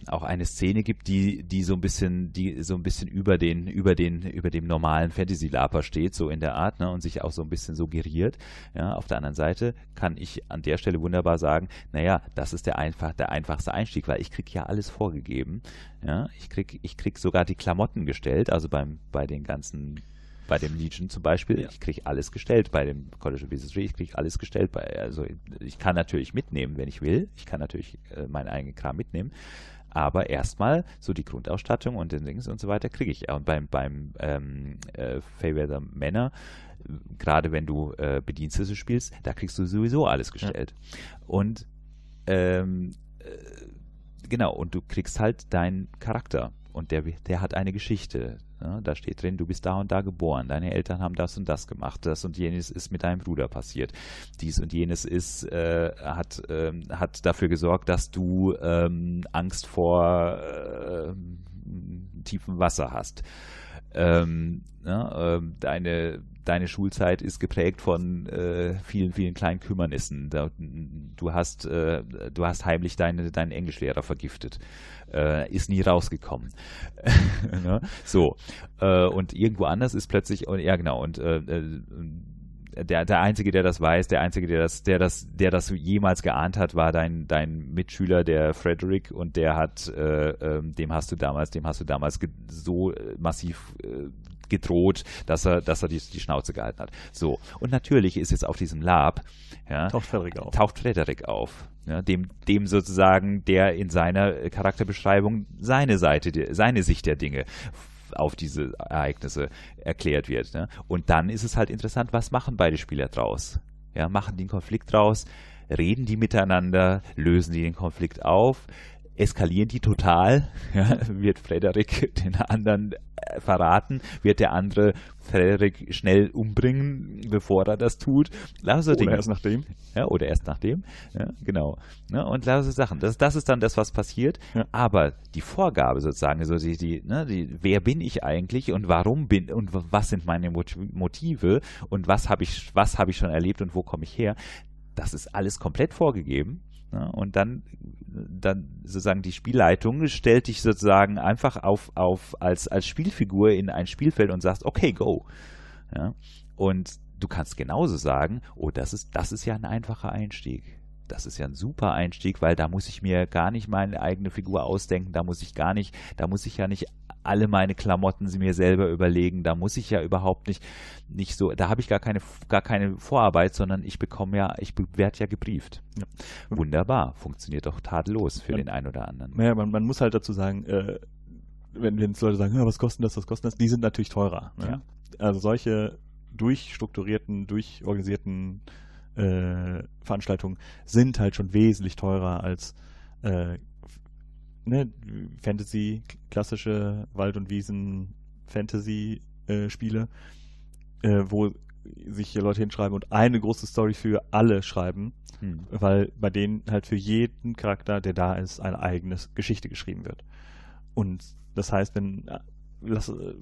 auch eine Szene gibt, die, die so ein bisschen, die so ein bisschen über den, über den, über dem normalen Fantasy-Laper steht, so in der Art, ne, und sich auch so ein bisschen suggeriert. Ja, auf der anderen Seite kann ich an der Stelle wunderbar sagen, naja, das ist der einfach, der einfachste Einstieg, weil ich krieg ja alles vorgegeben. Ja, ich krieg, ich krieg sogar die Klamotten gestellt, also beim, bei den ganzen bei dem Legion zum Beispiel, ja. ich kriege alles gestellt. Bei dem College of Wizardry, ich kriege alles gestellt. Bei, also ich kann natürlich mitnehmen, wenn ich will. Ich kann natürlich äh, meinen eigenen Kram mitnehmen. Aber erstmal so die Grundausstattung und den Dings und so weiter kriege ich. Und beim, beim ähm, äh, Feyweather Männer, gerade wenn du äh, Bedienstete spielst, da kriegst du sowieso alles gestellt. Ja. Und ähm, äh, genau, und du kriegst halt deinen Charakter und der, der hat eine Geschichte. Ja, da steht drin, du bist da und da geboren, deine Eltern haben das und das gemacht, das und jenes ist mit deinem Bruder passiert, dies und jenes ist, äh, hat, ähm, hat dafür gesorgt, dass du ähm, Angst vor äh, tiefem Wasser hast. Ähm, ja, äh, deine, deine Schulzeit ist geprägt von äh, vielen, vielen kleinen Kümmernissen. Da, du, hast, äh, du hast heimlich deine, deinen Englischlehrer vergiftet äh, ist nie rausgekommen. ne? So. Äh, und irgendwo anders ist plötzlich, ja genau, und äh, äh, der, der Einzige, der das weiß, der Einzige, der das, der das, der das jemals geahnt hat, war dein, dein Mitschüler, der Frederick, und der hat, äh, äh, dem hast du damals, dem hast du damals so massiv äh, gedroht, dass er, dass er die, die Schnauze gehalten hat. So. Und natürlich ist jetzt auf diesem Lab, ja, taucht Frederik auf. Taucht Frederik auf. Ja, dem, dem sozusagen, der in seiner Charakterbeschreibung seine Seite, seine Sicht der Dinge auf diese Ereignisse erklärt wird. Ne? Und dann ist es halt interessant, was machen beide Spieler draus? Ja, machen die einen Konflikt draus? Reden die miteinander? Lösen die den Konflikt auf? Eskalieren die total, ja, wird Frederik den anderen äh, verraten, wird der andere Frederik schnell umbringen, bevor er das tut. Lauter oder erst nachdem. Ja, oder erst nachdem. Ja, genau. Ja, und lauter Sachen. Das, das ist dann das, was passiert. Ja. Aber die Vorgabe sozusagen, also die, die, ne, die, wer bin ich eigentlich und warum bin und was sind meine Motive und was habe ich, was habe ich schon erlebt und wo komme ich her, das ist alles komplett vorgegeben. Ja, und dann, dann sozusagen die Spielleitung stellt dich sozusagen einfach auf, auf als, als Spielfigur in ein Spielfeld und sagst, okay, go. Ja, und du kannst genauso sagen, oh, das ist, das ist ja ein einfacher Einstieg. Das ist ja ein super Einstieg, weil da muss ich mir gar nicht meine eigene Figur ausdenken, da muss ich gar nicht, da muss ich ja nicht alle meine Klamotten sie mir selber überlegen. Da muss ich ja überhaupt nicht, nicht so, da habe ich gar keine, gar keine Vorarbeit, sondern ich bekomme ja, ich werde ja gebrieft. Ja. Wunderbar, funktioniert doch tadellos für ja. den einen oder anderen. Naja, man, man muss halt dazu sagen, äh, wenn, wenn Leute sagen, ja, was kostet das, was kostet das, die sind natürlich teurer. Ne? Ja. Also solche durchstrukturierten, durchorganisierten äh, Veranstaltungen sind halt schon wesentlich teurer als äh, ne, Fantasy, klassische Wald- und Wiesen-Fantasy-Spiele, äh, äh, wo sich hier Leute hinschreiben und eine große Story für alle schreiben, hm. weil bei denen halt für jeden Charakter, der da ist, eine eigene Geschichte geschrieben wird. Und das heißt, wenn äh, lass, äh,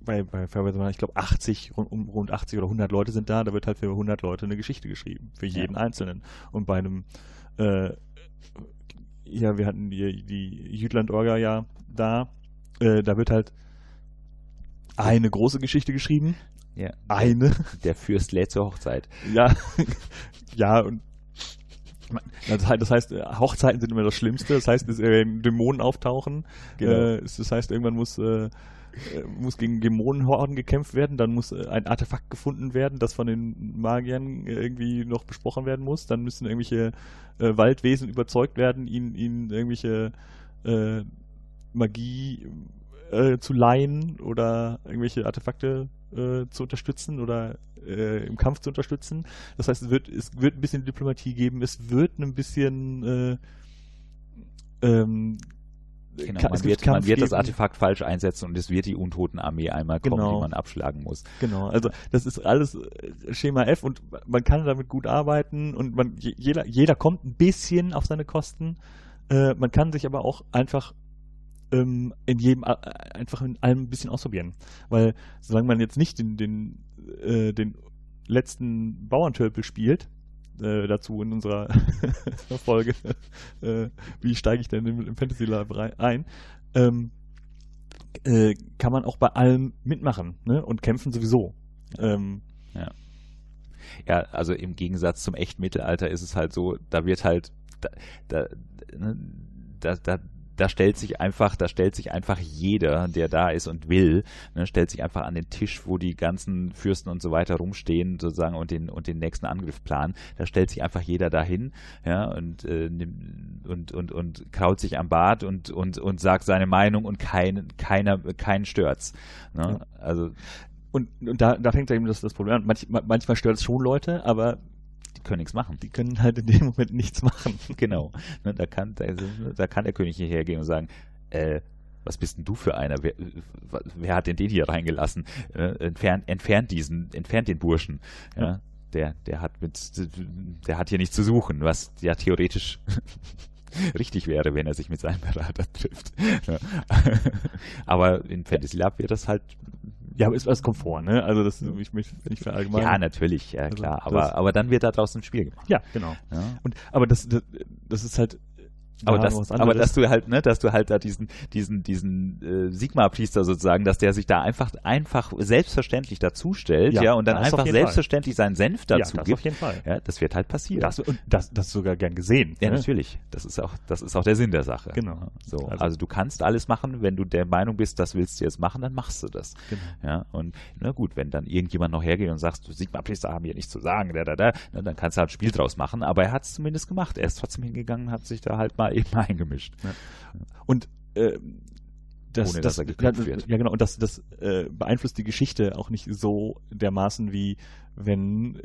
bei, bei Fairweather, ich glaube 80, rund, rund 80 oder 100 Leute sind da, da wird halt für 100 Leute eine Geschichte geschrieben, für jeden ja. Einzelnen. Und bei einem äh, ja, wir hatten die, die Jütland-Orga ja da. Äh, da wird halt eine große Geschichte geschrieben. Ja. Eine. Der Fürst lädt zur Hochzeit. Ja. ja, und das heißt, Hochzeiten sind immer das Schlimmste. Das heißt, dass äh, Dämonen auftauchen. Genau. Äh, das heißt, irgendwann muss äh, muss gegen Dämonenhorden gekämpft werden, dann muss äh, ein Artefakt gefunden werden, das von den Magiern äh, irgendwie noch besprochen werden muss, dann müssen irgendwelche äh, Waldwesen überzeugt werden, ihnen, ihnen irgendwelche äh, Magie äh, zu leihen oder irgendwelche Artefakte zu unterstützen oder im Kampf zu unterstützen. Das heißt, es wird, es wird ein bisschen Diplomatie geben, es wird ein bisschen ähm, Genau, man, wird, man wird, das Artefakt falsch einsetzen und es wird die Untotenarmee einmal kommen, genau. die man abschlagen muss. Genau, also das ist alles äh, Schema F und man kann damit gut arbeiten und man jeder, jeder kommt ein bisschen auf seine Kosten. Äh, man kann sich aber auch einfach ähm, in jedem äh, einfach in allem ein bisschen ausprobieren. Weil solange man jetzt nicht den, den, äh, den letzten Bauerntölpel spielt, äh, dazu in unserer Folge, äh, wie steige ich denn im, im Fantasy Lab ein, ähm, äh, kann man auch bei allem mitmachen ne? und kämpfen sowieso. Ähm, ja. Ja, also im Gegensatz zum echten Mittelalter ist es halt so, da wird halt, da, da, ne, da, da da stellt sich einfach, da stellt sich einfach jeder, der da ist und will, ne, stellt sich einfach an den Tisch, wo die ganzen Fürsten und so weiter rumstehen, sozusagen und den und den nächsten Angriff planen. Da stellt sich einfach jeder dahin, ja und äh, und und und kraut sich am Bart und und und sagt seine Meinung und kein, keiner keinen stört's. Ne? Also und, und da, da fängt eben das, das Problem an. Manch, manchmal stört es schon Leute, aber können nichts machen. Die können halt in dem Moment nichts machen. genau. Ne, da, kann, da, da kann der König hierher gehen und sagen, äh, was bist denn du für einer? Wer, wer hat denn den hier reingelassen? Äh, entfernt, entfernt diesen, entfernt den Burschen. Ja, ja. Der, der hat mit, der hat hier nichts zu suchen, was ja theoretisch richtig wäre, wenn er sich mit seinem Berater trifft. Aber in Fantasy Lab wird das halt ja, aber ist als Komfort, ne? Also das ich möchte nicht verallgemeinern. Ja, natürlich, ja also klar. Also aber, aber dann wird da draußen ein Spiel gemacht. Ja, genau. Ja. Und aber das, das, das ist halt aber, das, aber dass du halt, ne, dass du halt da diesen, diesen, diesen äh, Sigma-Priester sozusagen, dass der sich da einfach, einfach selbstverständlich dazustellt, ja, ja und dann einfach selbstverständlich Fall. seinen Senf dazu ja, das gibt. Auf jeden Fall. Ja, das wird halt passieren. Das, und das, das sogar gern gesehen. Ja, ne? natürlich. Das ist auch, das ist auch der Sinn der Sache. Genau. So, also, also, du kannst alles machen, wenn du der Meinung bist, das willst du jetzt machen, dann machst du das. Genau. Ja, und na gut, wenn dann irgendjemand noch hergeht und sagt, Sigma-Priester haben hier nichts zu sagen, da, da, da, dann kannst du halt ein Spiel draus machen, aber er hat es zumindest gemacht. Er ist trotzdem hingegangen, hat sich da halt mal eben eingemischt. Ja. Und äh, das, Ohne, das, dass er gekriegt wird. Ja, genau. Und das, das äh, beeinflusst die Geschichte auch nicht so dermaßen wie wenn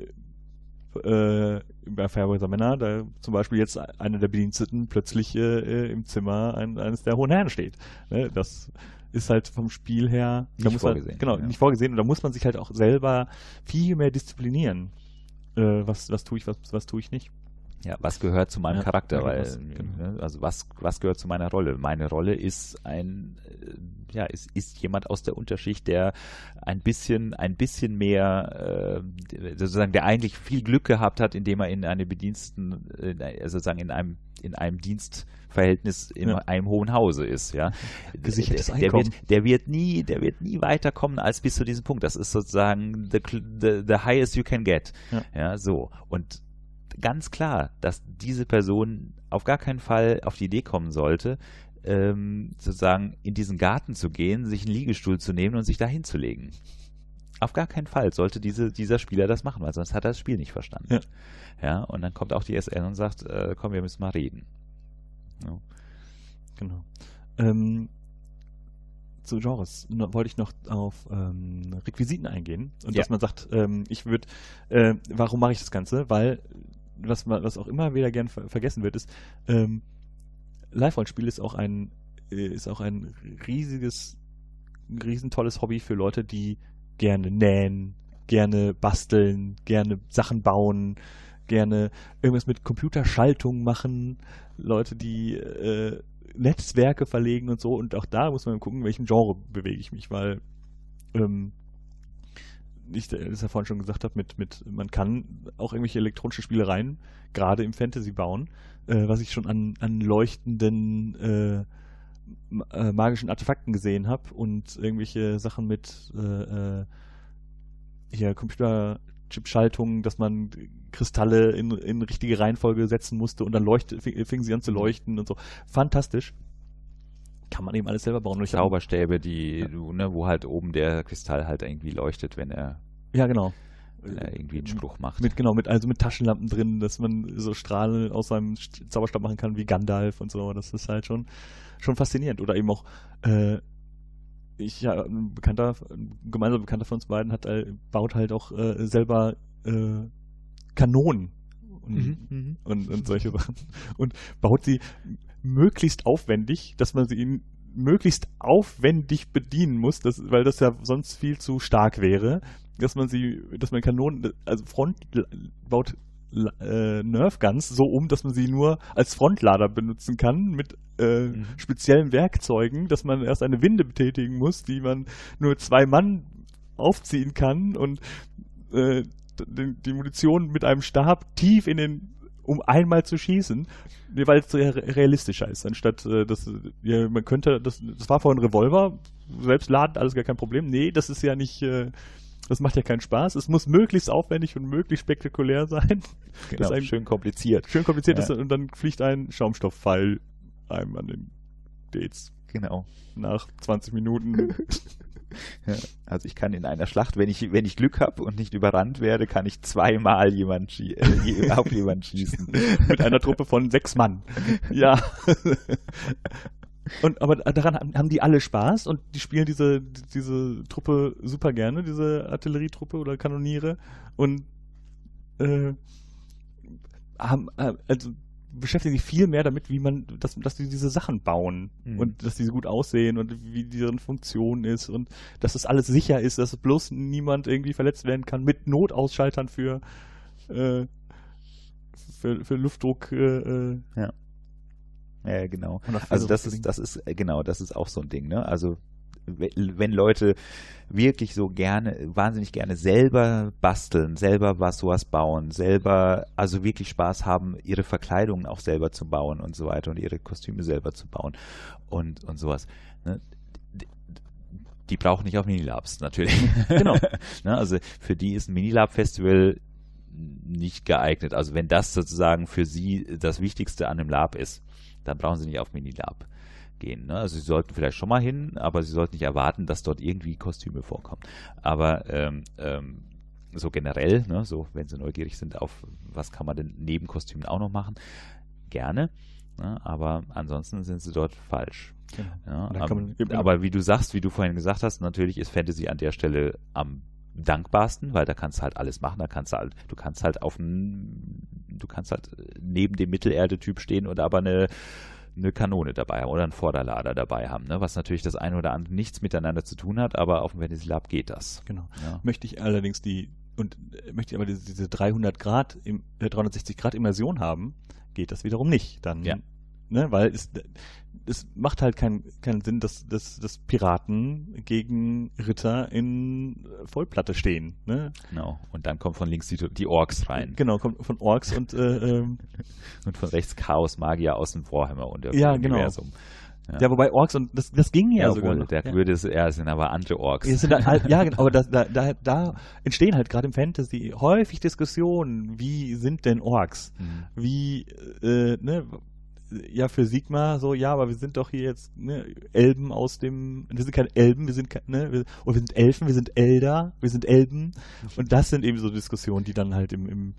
äh, bei Fairweather Männer, da zum Beispiel jetzt einer der Bediensteten plötzlich äh, im Zimmer ein, eines der hohen Herren steht. Ne? Das ist halt vom Spiel her nicht vorgesehen. Halt, genau, ja. nicht vorgesehen. Und da muss man sich halt auch selber viel mehr disziplinieren. Äh, was, was tue ich, was, was tue ich nicht. Ja, was gehört zu meinem Ja, Charakter? ja, Weil, was- genau. ne, also was, was gehört zu meiner Rolle? Meine Rolle ist ein, äh, ja, ist, ist jemand aus der Unterschicht, der ein bisschen, ein bisschen mehr, äh, sozusagen, der eigentlich viel Glück gehabt hat, indem er in eine Bediensten, äh, sozusagen in einem, in einem Dienstverhältnis in Ja. einem hohen Hause ist, ja. Gesichertes der, der wird, der wird nie, der wird nie weiterkommen als bis zu diesem Punkt. Das ist sozusagen the, the, the highest you can get. Ja, so. Und ganz klar, dass diese Person auf gar keinen Fall auf die Idee kommen sollte, ähm, sozusagen in diesen Garten zu gehen, sich einen Liegestuhl zu nehmen und sich da hinzulegen. Auf gar keinen Fall sollte diese, dieser Spieler das machen, weil sonst hat er das Spiel nicht verstanden. Ja. Ja, und dann kommt auch die SL und sagt, äh, komm, wir müssen mal reden. Ja. Genau. Ähm, zu Genres no, wollte ich noch auf ähm, Requisiten eingehen und Ja. dass man sagt, ähm, ich würde, äh, warum mache ich das Ganze? Weil was was auch immer wieder gern ver vergessen wird, ist ähm, Live-Rollenspiel ist auch ein äh, ist auch ein riesiges, riesentolles Hobby für Leute, die gerne nähen, gerne basteln, gerne Sachen bauen, gerne irgendwas mit Computerschaltung machen, Leute, die äh, Netzwerke verlegen und so. Und auch da muss man gucken, welchem Genre bewege ich mich, weil ähm, ich das ja vorhin schon gesagt habe, mit, mit, man kann auch irgendwelche elektronischen Spielereien, gerade im Fantasy bauen, äh, was ich schon an, an leuchtenden äh, äh, magischen Artefakten gesehen habe und irgendwelche Sachen mit äh, äh, hier Computerchip-Schaltungen, dass man Kristalle in, in richtige Reihenfolge setzen musste und dann fing, fingen sie an zu leuchten und so. Fantastisch. Kann man eben alles selber bauen. Zauberstäbe, die, du, ne, wo halt oben der Kristall halt irgendwie leuchtet, wenn er, Ja, genau. wenn er irgendwie einen Spruch macht. Mit, genau, mit, also mit Taschenlampen drin, dass man so Strahlen aus seinem St- Zauberstab machen kann wie Gandalf und so. Das ist halt schon, schon faszinierend. Oder eben auch, äh, ich, ja, ein Bekannter, ein gemeinsamer Bekannter von uns beiden hat, äh, baut halt auch äh, selber äh, Kanonen und, Mhm. und, und solche Sachen. Und baut sie möglichst aufwendig, dass man sie ihnen möglichst aufwendig bedienen muss, das, weil das ja sonst viel zu stark wäre, dass man sie, dass man Kanonen, also Front baut äh, Nerf Guns so um, dass man sie nur als Frontlader benutzen kann mit äh, Mhm. speziellen Werkzeugen, dass man erst eine Winde betätigen muss, die man nur zwei Mann aufziehen kann und äh, die Munition mit einem Stab tief in den um einmal zu schießen, weil es realistischer ist, anstatt äh, das, ja, man könnte, das, das war vorhin ein Revolver, selbst laden, alles gar kein Problem. Nee, das ist ja nicht, äh, das macht ja keinen Spaß. Es muss möglichst aufwendig und möglichst spektakulär sein. Genau, Das ist schön kompliziert. Schön kompliziert Ja. ist und dann fliegt ein Schaumstoffpfeil einem an den Dates Genau. nach 20 Minuten. Also ich kann in einer Schlacht, wenn ich, wenn ich Glück habe und nicht überrannt werde, kann ich zweimal jemand schie äh, auf jemanden schießen. mit einer Truppe von sechs Mann. Ja. Und aber daran haben- haben die alle Spaß und die spielen diese diese Truppe super gerne, diese Artillerietruppe oder Kanoniere und äh, haben äh, also beschäftigen sich viel mehr damit, wie man dass dass die diese Sachen bauen Mhm. und dass die so gut aussehen und wie deren Funktion ist und dass das alles sicher ist, dass bloß niemand irgendwie verletzt werden kann mit Notausschaltern für äh, für, für Luftdruck äh, äh, Ja, genau. oder für Also so das ist, das ist, äh, genau, das ist auch so ein Ding, ne? Also wenn Leute wirklich so gerne, wahnsinnig gerne selber basteln, selber was sowas bauen, selber, also wirklich Spaß haben, ihre Verkleidungen auch selber zu bauen und so weiter und ihre Kostüme selber zu bauen und, und sowas. Ne? Die- brauchen nicht auch Minilabs, natürlich. Genau. ne? Also für die ist ein Minilab-Festival nicht geeignet. Also wenn das sozusagen für sie das Wichtigste an einem Lab ist, dann brauchen sie nicht auf Minilab gehen. Ne? Also sie sollten vielleicht schon mal hin, aber sie sollten nicht erwarten, dass dort irgendwie Kostüme vorkommen. Aber ähm, ähm, so generell, ne, so wenn sie neugierig sind auf, was kann man denn neben Kostümen auch noch machen, gerne. Ne? Aber ansonsten sind sie dort falsch. Genau. Ja, da aber, wie du sagst, wie du vorhin gesagt hast, natürlich ist Fantasy an der Stelle am dankbarsten, weil da kannst du halt alles machen. Da kannst du halt, du kannst halt auf dem, du kannst halt neben dem Mittelerde-Typ stehen und aber eine eine Kanone dabei haben oder einen Vorderlader dabei haben, ne? was natürlich das eine oder andere nichts miteinander zu tun hat, aber auf dem Fantasy Lab geht das. Genau. Ja. Möchte ich allerdings die und möchte ich aber diese, diese 300 Grad, im, äh, 360 Grad Immersion haben, geht das wiederum nicht. Dann, ja. ne, weil es, es macht halt keinen keinen Sinn, dass, dass, dass Piraten gegen Ritter in Vollplatte stehen. Ne? Genau. Und dann kommen von links die, die Orks rein. Genau, kommt von Orks und äh, ähm, und von rechts Chaos Magier aus dem Warhammer und ja, genau. Universum. Ja. ja, wobei Orks und das, das ging ja, ja sogar. Noch. Der ja. würde es eher sind aber andere Orks. Halt, ja genau, aber da, da, da, da entstehen halt gerade im Fantasy häufig Diskussionen, wie sind denn Orks? Mhm. Wie, äh, ne, ja für Sigma so, ja, aber wir sind doch hier jetzt ne, Elben aus dem, wir sind keine Elben, wir sind ne, wir, oder wir sind Elfen, wir sind Elder, wir sind Elben und das sind eben so Diskussionen, die dann halt im, im,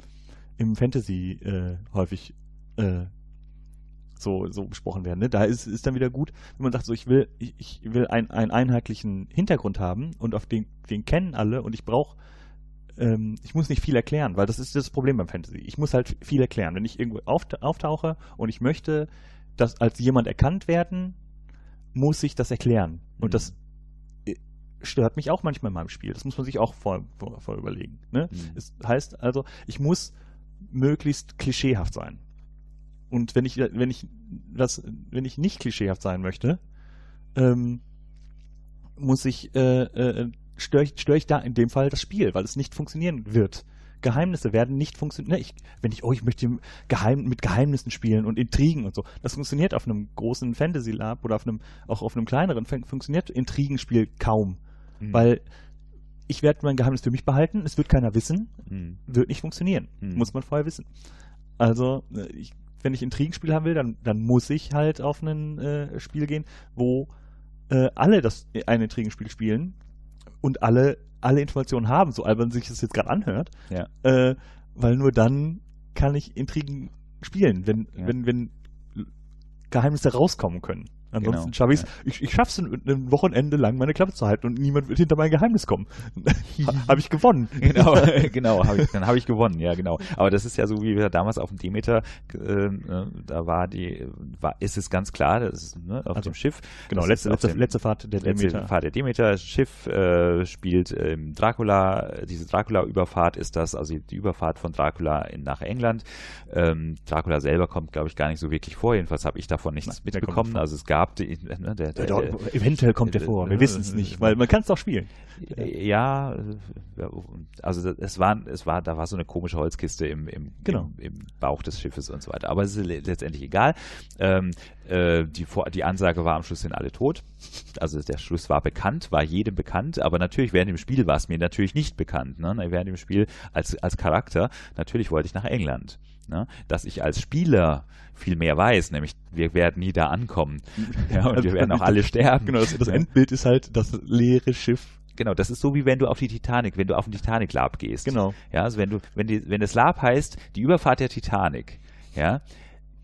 im Fantasy äh, häufig äh, so, so besprochen werden. Ne? Da ist, ist dann wieder gut, wenn man sagt, so ich will, ich, ich will ein, einen einheitlichen Hintergrund haben und auf den, den kennen alle und ich brauche ähm, ich muss nicht viel erklären, weil das ist das Problem beim Fantasy. Ich muss halt viel erklären. Wenn ich irgendwo auftauche und ich möchte, dass als jemand erkannt werden, muss ich das erklären. Und mhm. das äh, stört mich auch manchmal in meinem Spiel. Das muss man sich auch vor, vor, vor überlegen. Ne? Mhm. Es heißt also, ich muss möglichst klischeehaft sein. Und wenn ich, wenn ich das, wenn ich nicht klischeehaft sein möchte, ähm, muss ich äh, äh, störe ich, stör ich da in dem Fall das Spiel, weil es nicht funktionieren wird. Geheimnisse werden nicht funktionieren. Ne, wenn ich, oh, ich möchte Geheim, mit Geheimnissen spielen und Intrigen und so. Das funktioniert auf einem großen Fantasy Lab oder auf einem, auch auf einem kleineren, funktioniert Intrigenspiel kaum. Mhm. Weil ich werde mein Geheimnis für mich behalten, es wird keiner wissen, mhm. wird nicht funktionieren. Mhm. Muss man vorher wissen. Also, äh, ich, wenn ich Intrigenspiel haben will, dann, dann muss ich halt auf ein äh, Spiel gehen, wo äh, alle das ein Intrigenspiel spielen und alle, alle Informationen haben, so albern sich das jetzt gerade anhört. Ja. Äh, weil nur dann kann ich Intrigen spielen, wenn, ja. wenn, wenn Geheimnisse rauskommen können. Ansonsten genau. schaffe ja. ich ich schaffe es ein Wochenende lang meine Klappe zu halten und niemand wird hinter mein Geheimnis kommen. habe ich gewonnen. Genau, genau hab ich, dann habe ich gewonnen, ja genau. Aber das ist ja so, wie wir damals auf dem Demeter, äh, ne, da war die, war, ist es ganz klar, das ist ne, auf also, dem Schiff. Genau, letzte, letzte, dem, letzte Fahrt der letzte Demeter. Fahrt der Demeter. Schiff äh, spielt im Dracula, diese Dracula-Überfahrt ist das, also die Überfahrt von Dracula in, nach England. Ähm, Dracula selber kommt, glaube ich, gar nicht so wirklich vor. Jedenfalls habe ich davon nichts Nein, mitbekommen. Also es gab gab. Die, ne, der, der, der, eventuell kommt der vor, wir wissen es nicht, weil man kann es doch spielen. Ja, also es war, es war, da war so eine komische Holzkiste im, im, genau. im, im Bauch des Schiffes und so weiter. Aber es ist letztendlich egal. Ähm, äh, die, die Ansage war am Schluss sind alle tot. Also der Schluss war bekannt, war jedem bekannt, aber natürlich während dem Spiel war es mir natürlich nicht bekannt. Ne? Während dem Spiel als, als Charakter, natürlich wollte ich nach England. Ne? Dass ich als Spieler viel mehr weiß, nämlich wir werden nie da ankommen. Ja, und wir werden auch alle sterben. Genau, das, das Endbild ist halt das leere Schiff genau, das ist so wie wenn du auf die Titanic, wenn du auf den Titanic Lab gehst. Genau. Ja, also wenn du, wenn die, wenn das Lab heißt, die Überfahrt der Titanic, ja,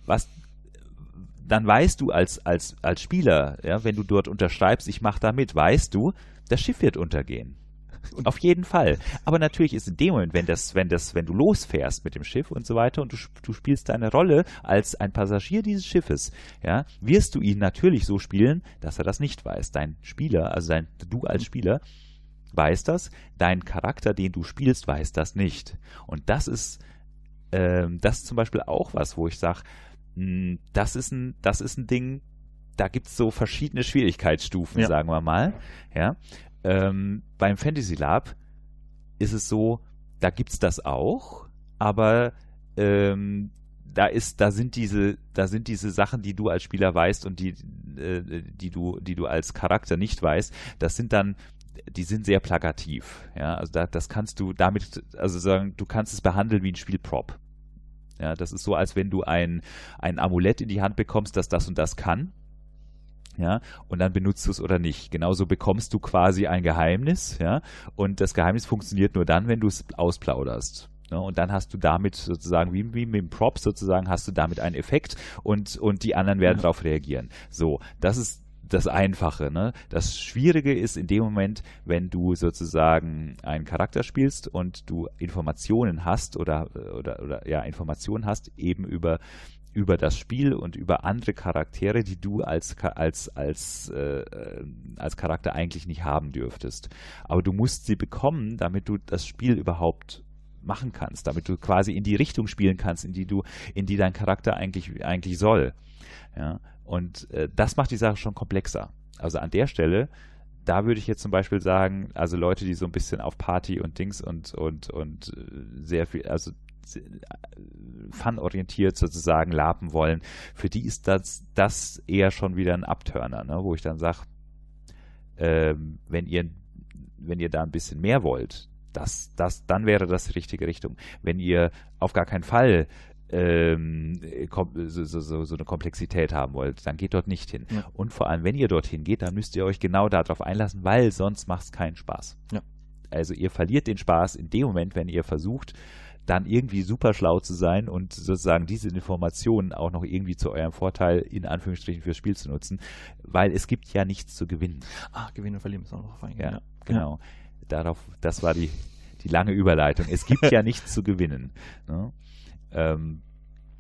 was, dann weißt du als, als, als Spieler, ja, wenn du dort unterschreibst, ich mache da mit, weißt du, das Schiff wird untergehen. Auf jeden Fall. Aber natürlich ist in dem Moment, wenn das, wenn das, wenn du losfährst mit dem Schiff und so weiter und du, du spielst deine Rolle als ein Passagier dieses Schiffes, ja, wirst du ihn natürlich so spielen, dass er das nicht weiß. Dein Spieler, also dein, du als Spieler, weiß das, dein Charakter, den du spielst, weiß das nicht. Und das ist, ähm, das ist zum Beispiel auch was, wo ich sage, hm, das ist ein, das ist ein Ding, da gibt es so verschiedene Schwierigkeitsstufen, ja. sagen wir mal. Ja. Ähm, beim Fantasy Lab ist es so, da gibt es das auch, aber ähm, da ist, da sind diese, da sind diese Sachen, die du als Spieler weißt und die, äh, die du, die du als Charakter nicht weißt, das sind dann, die sind sehr plakativ. Ja, also da, das kannst du damit, also sagen, du kannst es behandeln wie ein Spielprop. Ja, das ist so, als wenn du ein, ein Amulett in die Hand bekommst, das das und das kann ja, und dann benutzt du es oder nicht. Genauso bekommst du quasi ein Geheimnis, ja, und das Geheimnis funktioniert nur dann, wenn du es ausplauderst. Ja, und dann hast du damit sozusagen, wie, wie mit dem Prop sozusagen, hast du damit einen Effekt und, und die anderen werden ja. darauf reagieren. So, das ist das Einfache. Ne? Das Schwierige ist in dem Moment, wenn du sozusagen einen Charakter spielst und du Informationen hast oder, oder, oder ja, Informationen hast eben über über das Spiel und über andere Charaktere, die du als, als, als, äh, als Charakter eigentlich nicht haben dürftest. Aber du musst sie bekommen, damit du das Spiel überhaupt machen kannst, damit du quasi in die Richtung spielen kannst, in die du, in die dein Charakter eigentlich, eigentlich soll. Ja? Und äh, das macht die Sache schon komplexer. Also an der Stelle, da würde ich jetzt zum Beispiel sagen, also Leute, die so ein bisschen auf Party und Dings und, und, und äh, sehr viel, also äh, fun-orientiert sozusagen lapen wollen, für die ist das, das eher schon wieder ein Abturner, ne? wo ich dann sage, ähm, wenn ihr wenn ihr da ein bisschen mehr wollt, das, das, dann wäre das die richtige Richtung. Wenn ihr auf gar keinen Fall ähm, so, so, so, eine Komplexität haben wollt, dann geht dort nicht hin. Ja. Und vor allem, wenn ihr dorthin geht, dann müsst ihr euch genau darauf einlassen, weil sonst macht es keinen Spaß. Ja. Also ihr verliert den Spaß in dem Moment, wenn ihr versucht, dann irgendwie super schlau zu sein und sozusagen diese Informationen auch noch irgendwie zu eurem Vorteil in Anführungsstrichen fürs Spiel zu nutzen, weil es gibt ja nichts zu gewinnen. Ah, gewinnen und verlieren ist auch noch fein. Ja, ja, genau. Darauf, das war die, die lange Überleitung. Es gibt ja nichts zu gewinnen. Ne? Ähm,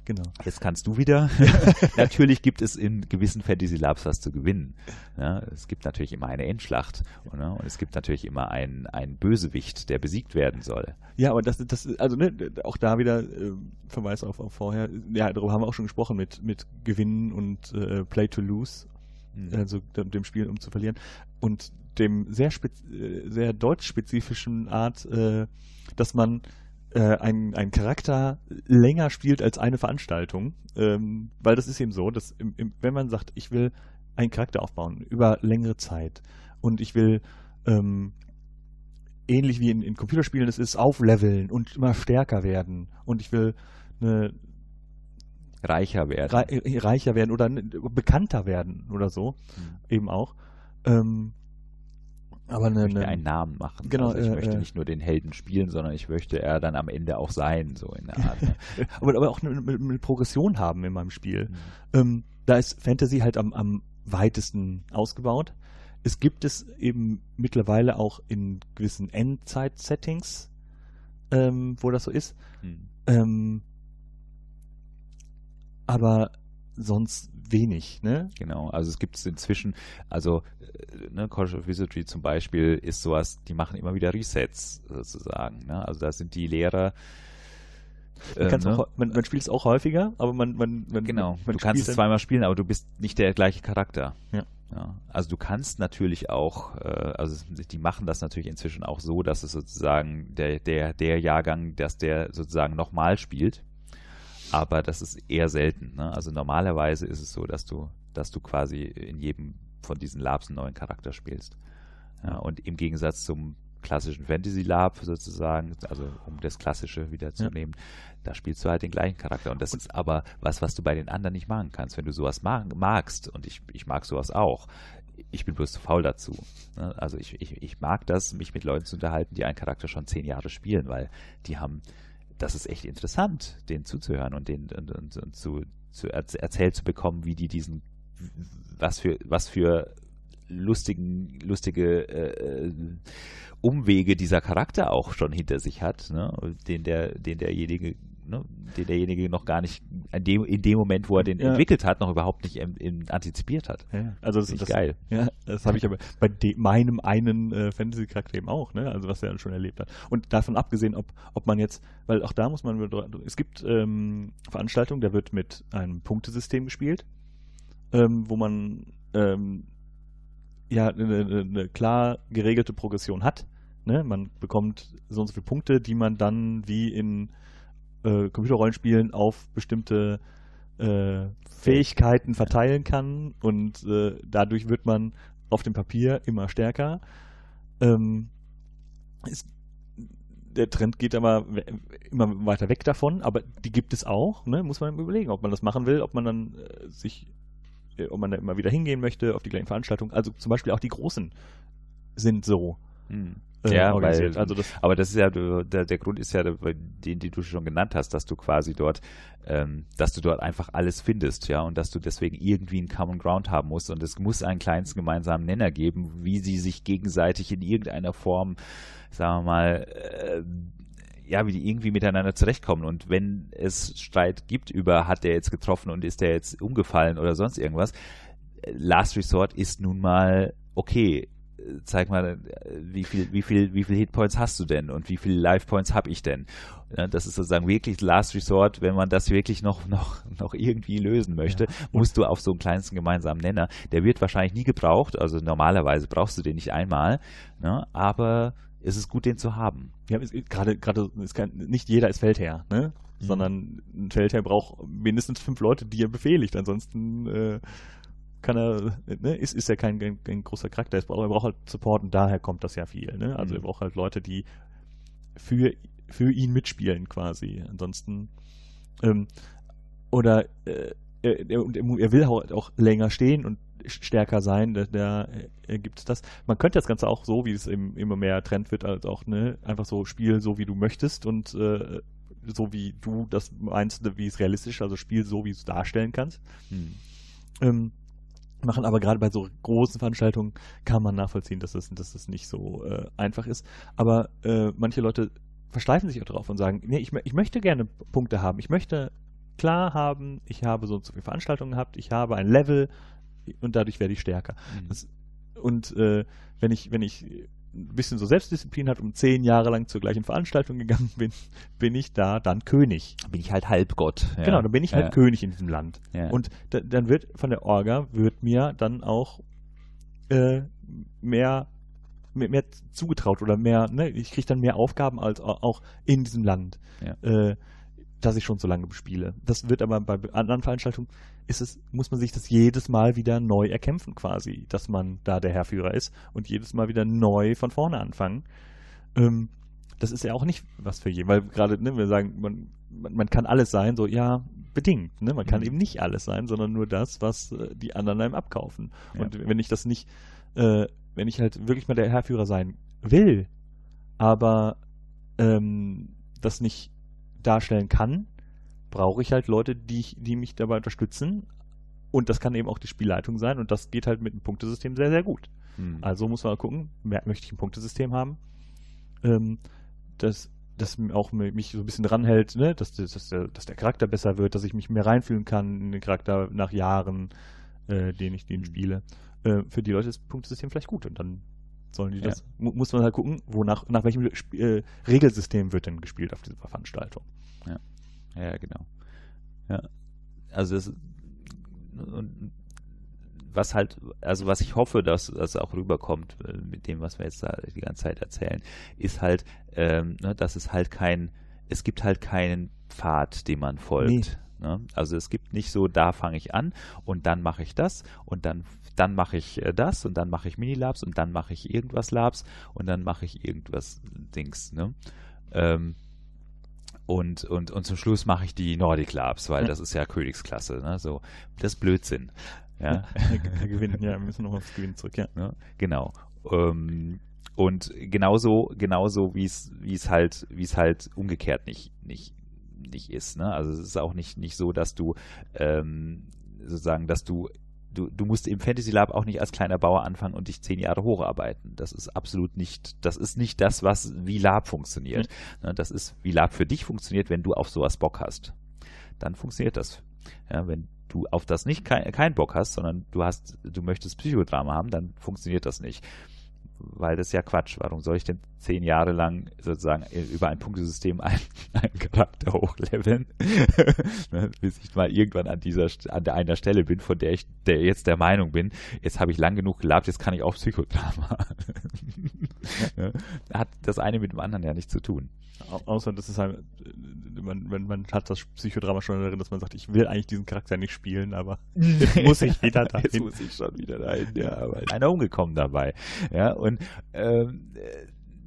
Genau. Jetzt kannst du wieder. natürlich gibt es in gewissen Fantasy Labs was zu gewinnen. Ja, es gibt natürlich immer eine Endschlacht oder? und es gibt natürlich immer einen, einen Bösewicht, der besiegt werden soll. Ja, aber das, das also ne, auch da wieder äh, Verweis auf, auf vorher. Ja, darüber haben wir auch schon gesprochen mit, mit Gewinnen und äh, Play to Lose, mhm. also dem Spiel um zu verlieren und dem sehr, äh, sehr deutsch-spezifischen Art, äh, dass man äh, ein, ein Charakter länger spielt als eine Veranstaltung. Ähm, weil das ist eben so, dass im, im, wenn man sagt, ich will einen Charakter aufbauen über längere Zeit und ich will ähm, ähnlich wie in, in Computerspielen es ist, aufleveln und immer stärker werden und ich will eine reicher werden. Re reicher werden oder bekannter werden oder so, mhm. eben auch. Ähm, aber eine, ich möchte einen Namen machen. Genau, also ich äh, möchte äh, nicht nur den Helden spielen, sondern ich möchte er dann am Ende auch sein, so in der Art. Ne? aber, aber auch eine, eine, Progression haben in meinem Spiel. Mhm. Ähm, da ist Fantasy halt am, am weitesten ausgebaut. Es gibt es eben mittlerweile auch in gewissen Endzeit-Settings, ähm, wo das so ist. Mhm. Ähm, aber sonst wenig, ne? Genau, also es gibt es inzwischen, also äh, ne, College of Wizardry zum Beispiel ist sowas, die machen immer wieder Resets sozusagen, ne? Also da sind die Lehrer man, äh, ne? auch, man, man, spielt es auch häufiger, aber man, man, man genau. Man du kannst es zweimal spielen, aber du bist nicht der gleiche Charakter. Ja. ja. Also du kannst natürlich auch, äh, also die machen das natürlich inzwischen auch so, dass es sozusagen der der der Jahrgang, dass der sozusagen nochmal spielt aber das ist eher selten. Ne? Also normalerweise ist es so, dass du, dass du quasi in jedem von diesen Labs einen neuen Charakter spielst. Ja, und im Gegensatz zum klassischen Fantasy Lab sozusagen, also um das Klassische wieder zu ja. nehmen, da spielst du halt den gleichen Charakter. Und das ist aber was, was du bei den anderen nicht machen kannst. Wenn du sowas mag, magst, und ich, ich mag sowas auch, ich bin bloß zu faul dazu. Ne? Also ich, ich, ich mag das, mich mit Leuten zu unterhalten, die einen Charakter schon zehn Jahre spielen, weil die haben das ist echt interessant, denen zuzuhören und den und, und, und zu, zu erzählt zu bekommen, wie die diesen was für was für lustigen lustige äh, Umwege dieser Charakter auch schon hinter sich hat, ne? den der den derjenige ne, den derjenige noch gar nicht in dem, in dem Moment, wo er den ja. entwickelt hat, noch überhaupt nicht in, in, antizipiert hat. Ja, also das ist geil. Ja, das habe ich aber bei de, meinem einen äh, Fantasy-Charakter eben auch, ne? Also was er schon erlebt hat. Und davon abgesehen, ob, ob man jetzt, weil auch da muss man, es gibt ähm, Veranstaltungen, da wird mit einem Punktesystem gespielt, ähm, wo man ähm, ja eine, eine klar geregelte Progression hat. Ne? Man bekommt so und so viele Punkte, die man dann wie in äh, Computerrollenspielen auf bestimmte äh, Fähigkeiten verteilen kann und äh, dadurch wird man auf dem Papier immer stärker. Ähm, ist, der Trend geht aber immer weiter weg davon, aber die gibt es auch, ne? muss man überlegen, ob man das machen will, ob man dann äh, sich, äh, ob man da immer wieder hingehen möchte auf die gleichen Veranstaltungen. Also zum Beispiel auch die großen sind so. Hm. Äh, ja, organisiert. Weil, also das aber das ist ja der, der Grund ist ja den, den du schon genannt hast, dass du quasi dort, ähm, dass du dort einfach alles findest, ja, und dass du deswegen irgendwie einen Common Ground haben musst und es muss einen kleinsten gemeinsamen Nenner geben, wie sie sich gegenseitig in irgendeiner Form, sagen wir mal, äh, ja, wie die irgendwie miteinander zurechtkommen. Und wenn es Streit gibt über, hat der jetzt getroffen und ist der jetzt umgefallen oder sonst irgendwas, Last Resort ist nun mal okay. Zeig mal, wie viel, wie viel, wie viel Hitpoints hast du denn und wie viele Life Points habe ich denn? Das ist sozusagen wirklich Last Resort, wenn man das wirklich noch, noch, noch irgendwie lösen möchte, ja. musst du auf so einen kleinsten gemeinsamen Nenner. Der wird wahrscheinlich nie gebraucht, also normalerweise brauchst du den nicht einmal, ne? aber es ist gut, den zu haben. Ja, gerade, gerade, nicht jeder ist Feldherr, ne? Mhm. Sondern ein Feldherr braucht mindestens fünf Leute, die er befehligt, ansonsten, äh, kann er, ne, ist, ist ja kein, kein, kein großer Charakter, er braucht halt Support und daher kommt das ja viel. Ne? Also mhm. er braucht halt Leute, die für, für ihn mitspielen quasi. Ansonsten ähm, oder äh, er, er, will halt auch länger stehen und stärker sein, da, da äh, gibt es das. Man könnte das Ganze auch so, wie es eben immer mehr Trend wird, als auch ne, einfach so spiel so wie du möchtest und äh, so wie du das meinst, wie es realistisch, also spiel so wie du es darstellen kannst. Hm. Ähm, machen, aber gerade bei so großen Veranstaltungen kann man nachvollziehen, dass das, dass das nicht so äh, einfach ist. Aber äh, manche Leute versteifen sich auch drauf und sagen, nee, ich, ich möchte gerne Punkte haben. Ich möchte klar haben, ich habe so und so viele Veranstaltungen gehabt, ich habe ein Level und dadurch werde ich stärker. Mhm. Das, und äh, wenn ich, wenn ich ein bisschen so Selbstdisziplin hat und zehn Jahre lang zur gleichen Veranstaltung gegangen bin, bin ich da dann König. Bin ich halt Halbgott. Ja. Genau, dann bin ich halt ja. König in diesem Land. Ja. Und da, dann wird von der Orga wird mir dann auch äh, mehr, mehr, mehr, zugetraut oder mehr, ne, ich kriege dann mehr Aufgaben als auch in diesem Land. Äh, das ich schon so lange bespiele. Das wird aber bei anderen Veranstaltungen ist es, muss man sich das jedes Mal wieder neu erkämpfen quasi, dass man da der Herrführer ist und jedes Mal wieder neu von vorne anfangen. Ähm, das ist ja auch nicht was für jeden, weil gerade, ne, wir sagen, man, man, man, kann alles sein, so, ja, bedingt, ne? Man kann mhm. eben nicht alles sein, sondern nur das, was äh, die anderen einem abkaufen. Ja. Und wenn ich das nicht, äh, wenn ich halt wirklich mal der Herrführer sein will, aber ähm, das nicht darstellen kann, brauche ich halt Leute, die, die mich dabei unterstützen. Und das kann eben auch die Spielleitung sein. Und das geht halt mit einem Punktesystem sehr, sehr gut. Hm. Also muss man gucken, möchte ich ein Punktesystem haben, ähm, das, das auch mich so ein bisschen dranhält, ne? dass, dass, dass, der, dass der Charakter besser wird, dass ich mich mehr reinfühlen kann in den Charakter nach Jahren, äh, den ich den spiele. Äh, für die Leute ist das Punktesystem vielleicht gut. Und dann sollen die das, ja. muss man halt gucken, wonach, nach welchem äh, Regelsystem wird denn gespielt auf dieser Veranstaltung. Ja, ja, genau. Ja, also das, was halt, also was ich hoffe, dass das auch rüberkommt äh, mit dem, was wir jetzt da die ganze Zeit erzählen, ist halt, ähm, ne, dass es halt kein, es gibt halt keinen Pfad, dem man folgt. Nee. Ne? Also es gibt nicht so, da fange ich an und dann mache ich das und dann dann mache ich äh, das und dann mache ich Minilabs und dann mache ich irgendwas Labs und dann mache ich irgendwas Dings. Ne? Ähm, und, und, und zum Schluss mache ich die Nordic Labs, weil ja. das ist ja Königsklasse. Ne? So, das ist Blödsinn. Ja, gewinnen, ja, wir müssen noch aufs Gewinnen zurück, ja. Ne? Genau. Ähm, und genauso, genauso wie es, wie es halt, wie es halt umgekehrt nicht, nicht, nicht ist. Ne? Also es ist auch nicht, nicht so, dass du ähm, sozusagen, dass du du, du musst im Fantasy Lab auch nicht als kleiner Bauer anfangen und dich zehn Jahre hocharbeiten. Das ist absolut nicht, das ist nicht das, was wie Lab funktioniert. Mhm. Das ist, wie Lab für dich funktioniert, wenn du auf sowas Bock hast. Dann funktioniert das. Ja, wenn du auf das nicht keinen kein Bock hast, sondern du hast, du möchtest Psychodrama haben, dann funktioniert das nicht weil das ist ja Quatsch. Warum soll ich denn zehn Jahre lang sozusagen über ein Punktesystem einen, einen Charakter hochleveln, ne, bis ich mal irgendwann an dieser an der einer Stelle bin, von der ich der jetzt der Meinung bin, jetzt habe ich lang genug gelabt, jetzt kann ich auch Psychodrama. Ne, hat das eine mit dem anderen ja nichts zu tun. Außer, das ist halt, man, man, man hat das Psychodrama schon darin, dass man sagt, ich will eigentlich diesen Charakter nicht spielen, aber jetzt muss ich wieder dahin. Jetzt muss ich schon wieder dahin, ja, aber einer umgekommen dabei. Ja, und ähm,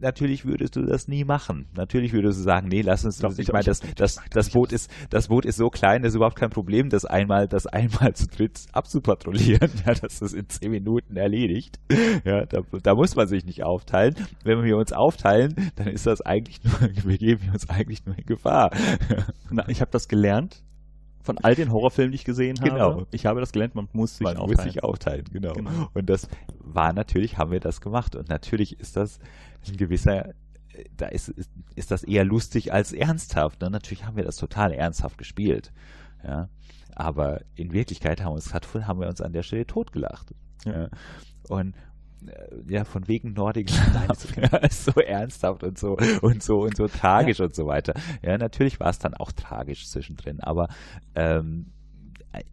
natürlich würdest du das nie machen. Natürlich würdest du sagen, nee, lass uns, Doch, ich, meine, das, das, das Boot ist, das Boot ist so klein, das ist überhaupt kein Problem, das einmal, das einmal zu dritt abzupatrouillieren, ja, das ist in zehn Minuten erledigt. Ja, da, da muss man sich nicht aufteilen. Wenn wir uns aufteilen, dann ist das eigentlich nur, wir geben uns eigentlich nur in Gefahr. Na, ich habe das gelernt von all den Horrorfilmen, die ich gesehen habe. Genau. Ich habe das gelernt, man muss sich man aufteilen. muss sich aufteilen, genau. Genau. Und das war natürlich, haben wir das gemacht. Und natürlich ist das ein gewisser, da ist, ist, ist das eher lustig als ernsthaft. Ne? Natürlich haben wir das total ernsthaft gespielt. Ja. Aber in Wirklichkeit haben, wir uns, haben wir uns an der Stelle totgelacht. Ja. Ja. Und äh, ja, von wegen Nordic Love, ja, ist so ernsthaft und so und so und so tragisch und so weiter. Ja, natürlich war es dann auch tragisch zwischendrin, aber ähm,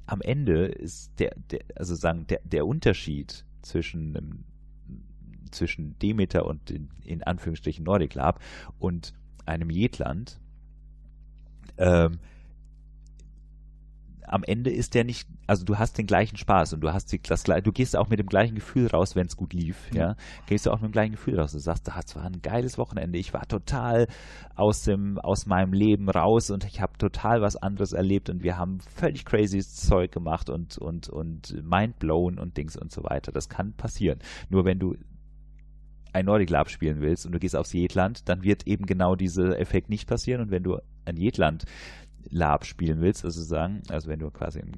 am Ende ist der, der also sagen, der, der Unterschied zwischen ähm, zwischen Demeter und in, in Anführungsstrichen Nordic Lab und einem Jetland ähm, am Ende ist der nicht, also du hast den gleichen Spaß und du hast die, das, du gehst auch mit dem gleichen Gefühl raus, wenn es gut lief, ja, gehst du auch mit dem gleichen Gefühl raus. Du sagst, das war ein geiles Wochenende, ich war total aus dem, aus meinem Leben raus und ich habe total was anderes erlebt und wir haben völlig crazy Zeug gemacht und, und, und mind blown und Dings und so weiter. Das kann passieren. Nur wenn du ein Nordic Lab spielen willst und du gehst aufs Jetland, dann wird eben genau dieser Effekt nicht passieren. Und wenn du ein Jetland Lab spielen willst, also sagen, also wenn du quasi ein,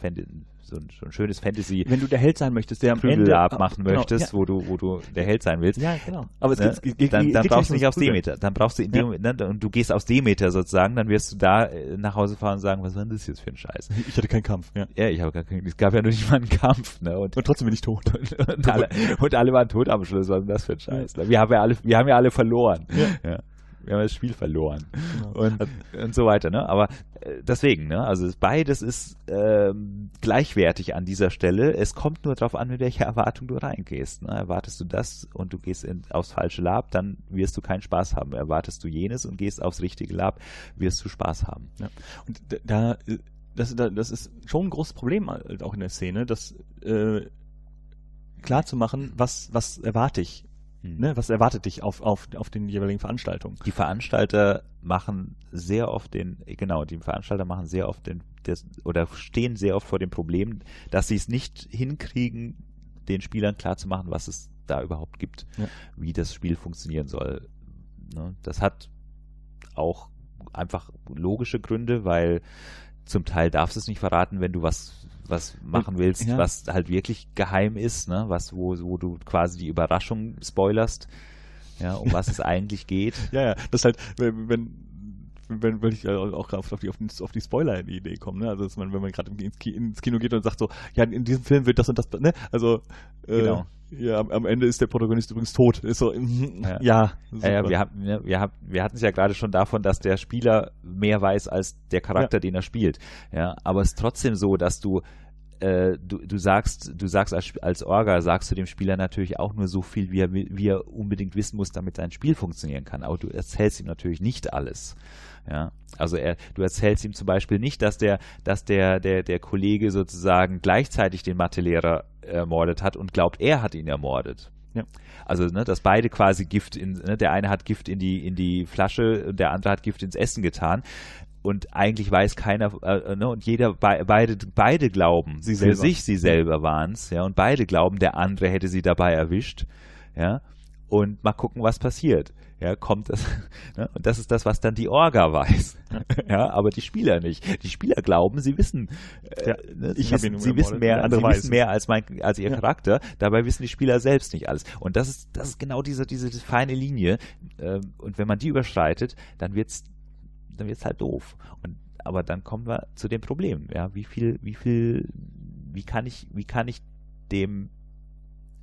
Fan- so, ein, so ein schönes Fantasy Wenn du der Held sein möchtest, der am Ende Lab ah, machen genau, möchtest, wo du wo du der Held sein willst, Ja, ja genau. Aber es ne, geht, geht, dann, dann geht brauchst du nicht aufs. Demeter. Dann brauchst du in dem, ne, und du gehst aufs Demeter sozusagen, dann wirst du da äh, nach Hause fahren und sagen, was war denn das jetzt für ein Scheiß? Ich hatte keinen Kampf, ja. Ja, ich habe gar keinen, es gab ja nur nicht mal einen Kampf, ne? Und, Und trotzdem bin ich tot. und, alle, und alle waren tot am Schluss, was ist denn das für ein Scheiß? Wir haben ja alle, wir haben ja alle verloren. Ja. Wir haben das Spiel verloren. Genau. Und, und so weiter, ne? Aber äh, deswegen, ne? Also beides ist ähm, gleichwertig an dieser Stelle. Es kommt nur darauf an, mit welcher Erwartung du reingehst. Ne? Erwartest du das und du gehst in, aufs falsche Lab, dann wirst du keinen Spaß haben. Erwartest du jenes und gehst aufs richtige Lab, wirst du Spaß haben. Ja. Und da, äh, das, da, das ist schon ein großes Problem halt auch in der Szene, das äh, klar zu machen, was, was erwarte ich, ne? was erwartet dich auf, auf, auf den jeweiligen Veranstaltungen. Die Veranstalter machen sehr oft den, genau, die Veranstalter machen sehr oft den, das, oder stehen sehr oft vor dem Problem, dass sie es nicht hinkriegen, den Spielern klarzumachen, was es da überhaupt gibt, Ja. wie das Spiel funktionieren soll. Ne? Das hat auch einfach logische Gründe, weil zum Teil darfst du es nicht verraten, wenn du was was machen willst, Ja. was halt wirklich geheim ist, ne? was wo, wo du quasi die Überraschung spoilerst, ja, um was es eigentlich geht. Ja, ja, das halt, wenn, wenn wenn, wenn ich auch gerade auf die, auf die, auf die Spoiler-Idee komme, ne? Also dass man, wenn man gerade ins, Ki- ins Kino geht und sagt so, ja, in diesem Film wird das und das, ne? Also äh, Genau. ja, am, am Ende ist der Protagonist übrigens tot. Ist so, mhm, Ja. ja, Ja, ja, wir, haben, ne, wir, haben, wir hatten es ja gerade schon davon, dass der Spieler mehr weiß als der Charakter, den er spielt. Ja, aber es ist trotzdem so, dass du äh, du, du sagst, du sagst als, als Orga, sagst du dem Spieler natürlich auch nur so viel, wie er, wi- wie er unbedingt wissen muss, damit sein Spiel funktionieren kann. Aber du erzählst ihm natürlich nicht alles. Ja, also er, du erzählst ihm zum Beispiel nicht, dass der, dass der, der, der Kollege sozusagen gleichzeitig den Mathelehrer ermordet hat und glaubt, er hat ihn ermordet. Ja. Also, ne, dass beide quasi Gift in, ne, der eine hat Gift in die, in die Flasche und der andere hat Gift ins Essen getan. Und eigentlich weiß keiner, äh, ne, und jeder, be, beide, beide glauben, Sie für sich, sie selber waren's, ja, und beide glauben, der andere hätte sie dabei erwischt, ja, und mal gucken, was passiert. Ja, kommt das, ne? und das ist das, was dann die Orga weiß. Ja, aber die Spieler nicht. Die Spieler glauben, sie wissen, äh, Ja, ne, ich sie, wissen sie wissen mehr, sie wissen es. mehr als mein, als ihr Ja. Charakter. Dabei wissen die Spieler selbst nicht alles. Und das ist, das ist genau diese, diese feine Linie. Ähm, und wenn man die überschreitet, dann wird's, dann wird's halt doof. Und, aber dann kommen wir zu dem Problem. Ja, wie viel, wie viel, wie kann ich, wie kann ich dem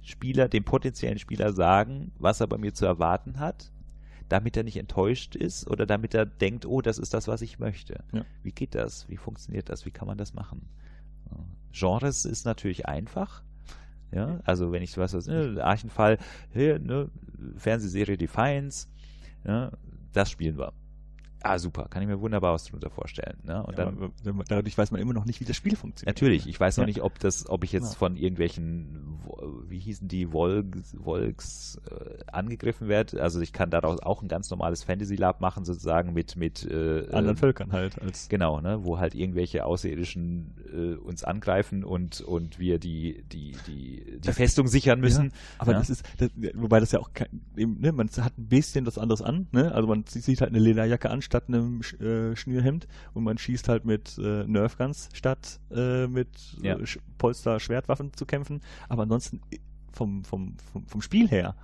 Spieler, dem potenziellen Spieler sagen, was er bei mir zu erwarten hat, damit er nicht enttäuscht ist oder damit er denkt, oh, das ist das, was ich möchte. Ja. Wie geht das? Wie funktioniert das? Wie kann man das machen? Genres ist natürlich einfach. Ja, also wenn ich was, was ne, Archenfall, ne, Fernsehserie Defiance, ja, das spielen wir. Ah, super, kann ich mir wunderbar was darunter vorstellen. Ne? Und Ja, dann, aber dadurch weiß man immer noch nicht, wie das Spiel funktioniert. natürlich, ich weiß noch Ja. nicht, ob das, ob ich jetzt Ja. von irgendwelchen, wie hießen die, Volks, Volks äh, angegriffen werde. Also ich kann daraus auch ein ganz normales Fantasy Lab machen, sozusagen mit, mit äh, Anderen äh, Völkern halt als Genau, ne, wo halt irgendwelche Außerirdischen äh, uns angreifen und, und wir die, die, die, die Das- Festung sichern müssen. Aber das ist, das, wobei das ja auch kein, eben, ne, man hat ein bisschen was anderes an, ne? Also man sieht halt eine Lederjacke an statt einem äh, Schnürhemd und man schießt halt mit äh, Nerfguns statt äh, mit Ja. äh, Sch- Polster-Schwertwaffen zu kämpfen. Aber ansonsten i- vom, vom, vom, vom Spiel her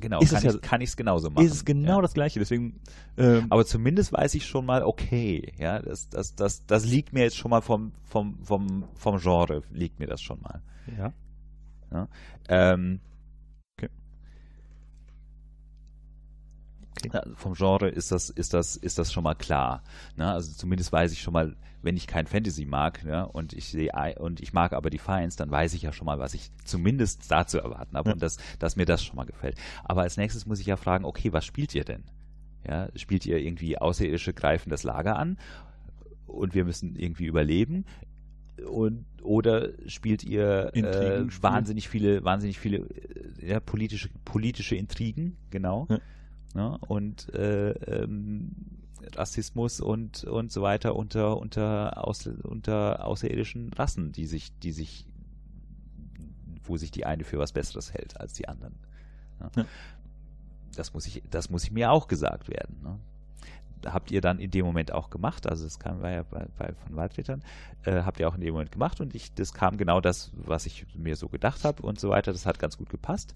Genau, Ist kann es ja- ich kann ich's genauso machen. ist es genau ja. das gleiche. Deswegen ähm, Aber zumindest weiß ich schon mal, okay, ja, das, das, das, das liegt mir jetzt schon mal vom, vom, vom, vom Genre, liegt mir das schon mal. ja. Ähm, Okay. Okay. Ja, vom Genre ist das, ist das, ist das schon mal klar. Ne? Also zumindest weiß ich schon mal, wenn ich kein Fantasy mag, ja, und ich sehe und ich mag aber Defiance, dann weiß ich ja schon mal, was ich zumindest da zu erwarten habe Ja. und dass, dass mir das schon mal gefällt. Aber als nächstes muss ich ja fragen, okay, was spielt ihr denn? Ja, spielt ihr irgendwie Außerirdische greifen das Lager an und wir müssen irgendwie überleben? Und, oder spielt ihr äh, wahnsinnig viele, wahnsinnig viele äh, ja, politische, politische Intrigen, genau. Ja. Ne? Und äh, ähm, Rassismus und, und so weiter unter, unter, aus, unter außerirdischen Rassen, die sich, die sich, wo sich die eine für was Besseres hält als die anderen. Ne? Ja. Das muss ich, das muss ich mir auch gesagt werden. Ne? Habt ihr dann in dem Moment auch gemacht, also das kam war ja bei, bei von Waldrittern, äh, habt ihr auch in dem Moment gemacht und ich, das kam genau das, was ich mir so gedacht habe und so weiter, das hat ganz gut gepasst.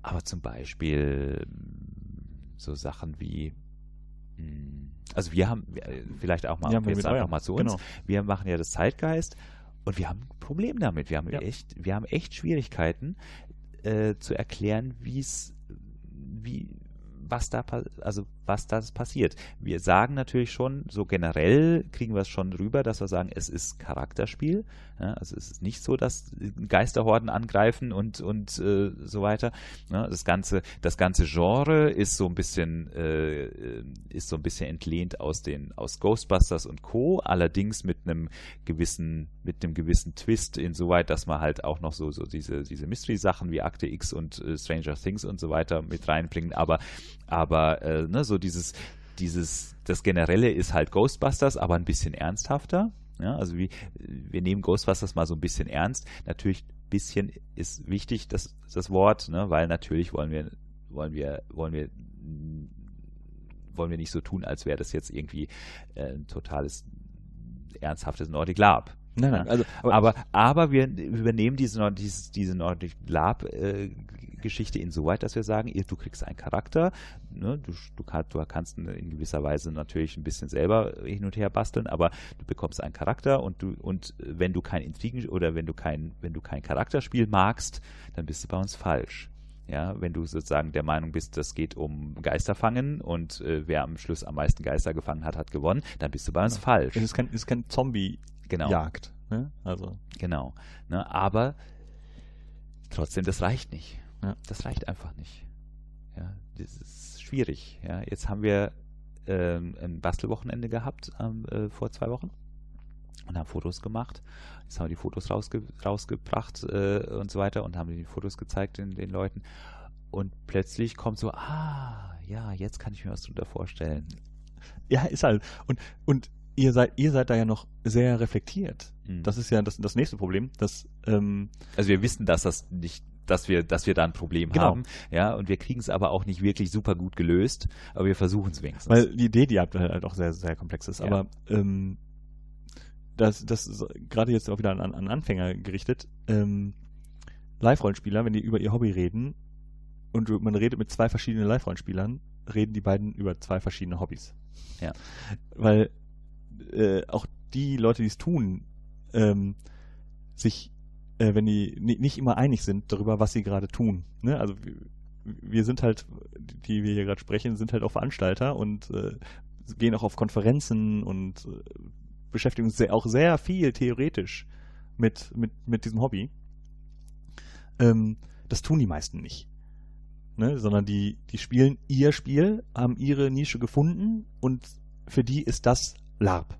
Aber zum Beispiel so Sachen wie, mh, also wir haben, wir- vielleicht auch mal, Ja, jetzt einfach mal zu uns, genau. wir machen ja das Zeitgeist und wir haben ein Problem damit. Wir haben Ja. echt, wir haben echt Schwierigkeiten äh, zu erklären, wie es, wie, was da, also was da passiert. Wir sagen natürlich schon, so generell kriegen wir es schon rüber, dass wir sagen, es ist Charakterspiel. Ja, also es ist nicht so, dass Geisterhorden angreifen und, und äh, so weiter. Ja, das ganze, das ganze Genre ist so ein bisschen, äh, ist so ein bisschen entlehnt aus den, aus Ghostbusters und Co. Allerdings mit einem gewissen, mit einem gewissen Twist insoweit, dass man halt auch noch so, so diese, diese Mystery-Sachen wie Akte X und äh, Stranger Things und so weiter mit reinbringen. Aber, aber äh, ne, so dieses, dieses, das Generelle ist halt Ghostbusters, aber ein bisschen ernsthafter. Ja, also wie, wir nehmen Ghostbusters mal so ein bisschen ernst. Natürlich bisschen ist wichtig, das, das Wort, ne, weil natürlich wollen wir, wollen wir, wollen wir, wollen wir nicht so tun, als wäre das jetzt irgendwie äh, ein totales ernsthaftes Nordic Lab. Nein, nein, also, Aber, aber wir übernehmen diese, Nord- dieses, diese Nordic Lab äh, Geschichte insoweit, dass wir sagen, ihr, du kriegst einen Charakter, ne, du, du, du kannst in gewisser Weise natürlich ein bisschen selber hin und her basteln, aber du bekommst einen Charakter und du und wenn du kein Intrigen oder wenn du kein wenn du kein Charakterspiel magst, dann bist du bei uns falsch. Ja, wenn du sozusagen der Meinung bist, das geht um Geisterfangen und äh, wer am Schluss am meisten Geister gefangen hat, hat gewonnen, dann bist du bei uns Genau. falsch. es ist kein, ist kein Zombie-Jagd. Genau. Ne? Also, Genau. Ne, aber trotzdem, das reicht nicht. Ja. Das reicht einfach nicht. Ja, das ist schwierig. Ja, jetzt haben wir ähm, ein Bastelwochenende gehabt ähm, äh, vor zwei Wochen und haben Fotos gemacht. Jetzt haben wir die Fotos rausge rausgebracht äh, und so weiter und haben die Fotos gezeigt den, den Leuten. Und plötzlich kommt so, ah, ja, jetzt kann ich mir was drunter vorstellen. ja, ist halt. Und, und ihr seid, ihr seid da ja noch sehr reflektiert. Mhm. Das ist ja das, das nächste Problem, dass ähm, Also wir wissen, dass das nicht, dass wir, dass wir da ein Problem Genau. haben, ja, und wir kriegen es aber auch nicht wirklich super gut gelöst, aber wir versuchen es wenigstens. Weil die Idee, die ihr habt, halt auch sehr, sehr komplex ist. Ja. Aber ähm, das, das ist gerade jetzt auch wieder an, an Anfänger gerichtet. Ähm, Live-Rollenspieler, wenn die über ihr Hobby reden und man redet mit zwei verschiedenen Live-Rollenspielern, reden die beiden über zwei verschiedene Hobbys. Ja. Weil äh, auch die Leute, die es tun, ähm, sich, äh, wenn die ni- nicht immer einig sind darüber, was sie gerade tun. Ne? Also wir, wir sind halt, die wir hier gerade sprechen, sind halt auch Veranstalter und äh, gehen auch auf Konferenzen und äh, beschäftigen uns sehr, auch sehr viel theoretisch mit, mit, mit diesem Hobby. Ähm, das tun die meisten nicht. Ne? Sondern die, die spielen ihr Spiel, haben ihre Nische gefunden und für die ist das LARP.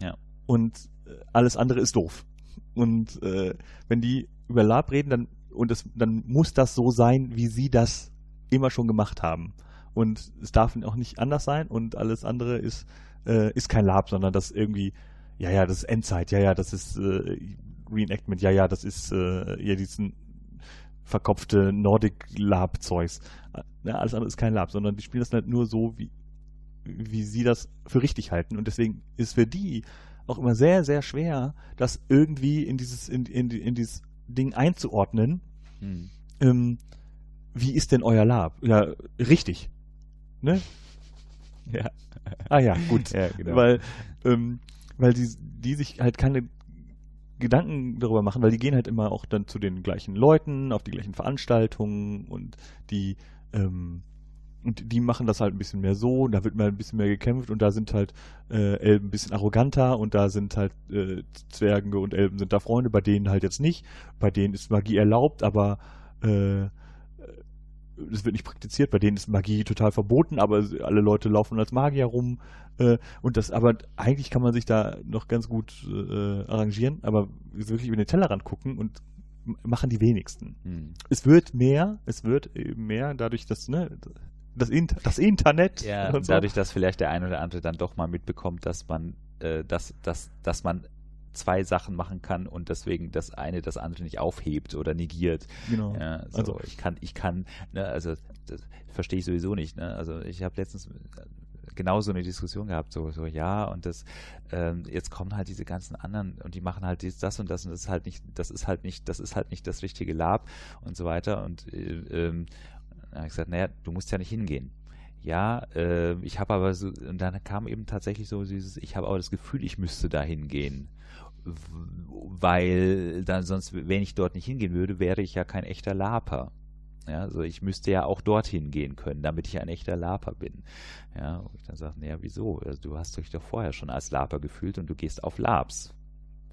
Ja. Und äh, alles andere ist doof. Und äh, wenn die über LARP reden, dann und es, dann muss das so sein, wie sie das immer schon gemacht haben. Und es darf auch nicht anders sein und alles andere ist, äh, ist kein LARP, sondern das irgendwie, ja, ja, das ist Endzeit, ja, ja, das ist äh, Reenactment, ja, ja, das ist äh, ja diesen verkopfte Nordic Lab-Zeugs. Ja, alles andere ist kein Lab, sondern die spielen das halt nur so, wie, wie sie das für richtig halten. Und deswegen ist für die auch immer sehr, sehr schwer, das irgendwie in dieses, in, in, in dieses Ding einzuordnen. Hm. Ähm, wie ist denn euer Lab? Ja, richtig. Ne? Ja. Ah ja, gut. Ja, genau. Weil, ähm, weil die, die sich halt keine Gedanken darüber machen, weil die gehen halt immer auch dann zu den gleichen Leuten, auf die gleichen Veranstaltungen und die, ähm, und die machen das halt ein bisschen mehr so, und da wird mal ein bisschen mehr gekämpft und da sind halt äh, Elben ein bisschen arroganter und da sind halt äh, Zwerge und Elben sind da Freunde, bei denen halt jetzt nicht. Bei denen ist Magie erlaubt, aber äh, es wird nicht praktiziert, bei denen ist Magie total verboten, aber alle Leute laufen als Magier rum. Äh, und das, aber eigentlich kann man sich da noch ganz gut äh, arrangieren, aber wirklich über den Tellerrand gucken und machen die wenigsten. Hm. Es wird mehr, es wird eben mehr, dadurch, dass, ne, das, Inter das Internet. Ja, und so. dadurch, dass vielleicht der ein oder andere dann doch mal mitbekommt, dass man, äh, dass, dass, dass man zwei Sachen machen kann und deswegen das eine das andere nicht aufhebt oder negiert. Genau. Ja, so, also ich kann, ich kann, ne, also das verstehe ich sowieso nicht. Ne? Also ich habe letztens genauso eine Diskussion gehabt, so, so ja, und das, ähm, jetzt kommen halt diese ganzen anderen und die machen halt dies, das und das und das ist halt nicht, das ist halt nicht, das ist halt nicht das richtige Lab und so weiter. Und äh, ähm, dann habe ich gesagt, naja, du musst ja nicht hingehen ja, äh, ich habe aber so, und dann kam eben tatsächlich so dieses, ich habe aber das Gefühl, ich müsste da hingehen weil dann sonst, wenn ich dort nicht hingehen würde, wäre ich ja kein echter Laper. Ja, also ich müsste ja auch dorthin gehen können, damit ich ein echter Laper bin. Ja, und ich dann sage, naja, wieso? Also du hast dich doch vorher schon als Laper gefühlt und du gehst auf Labs.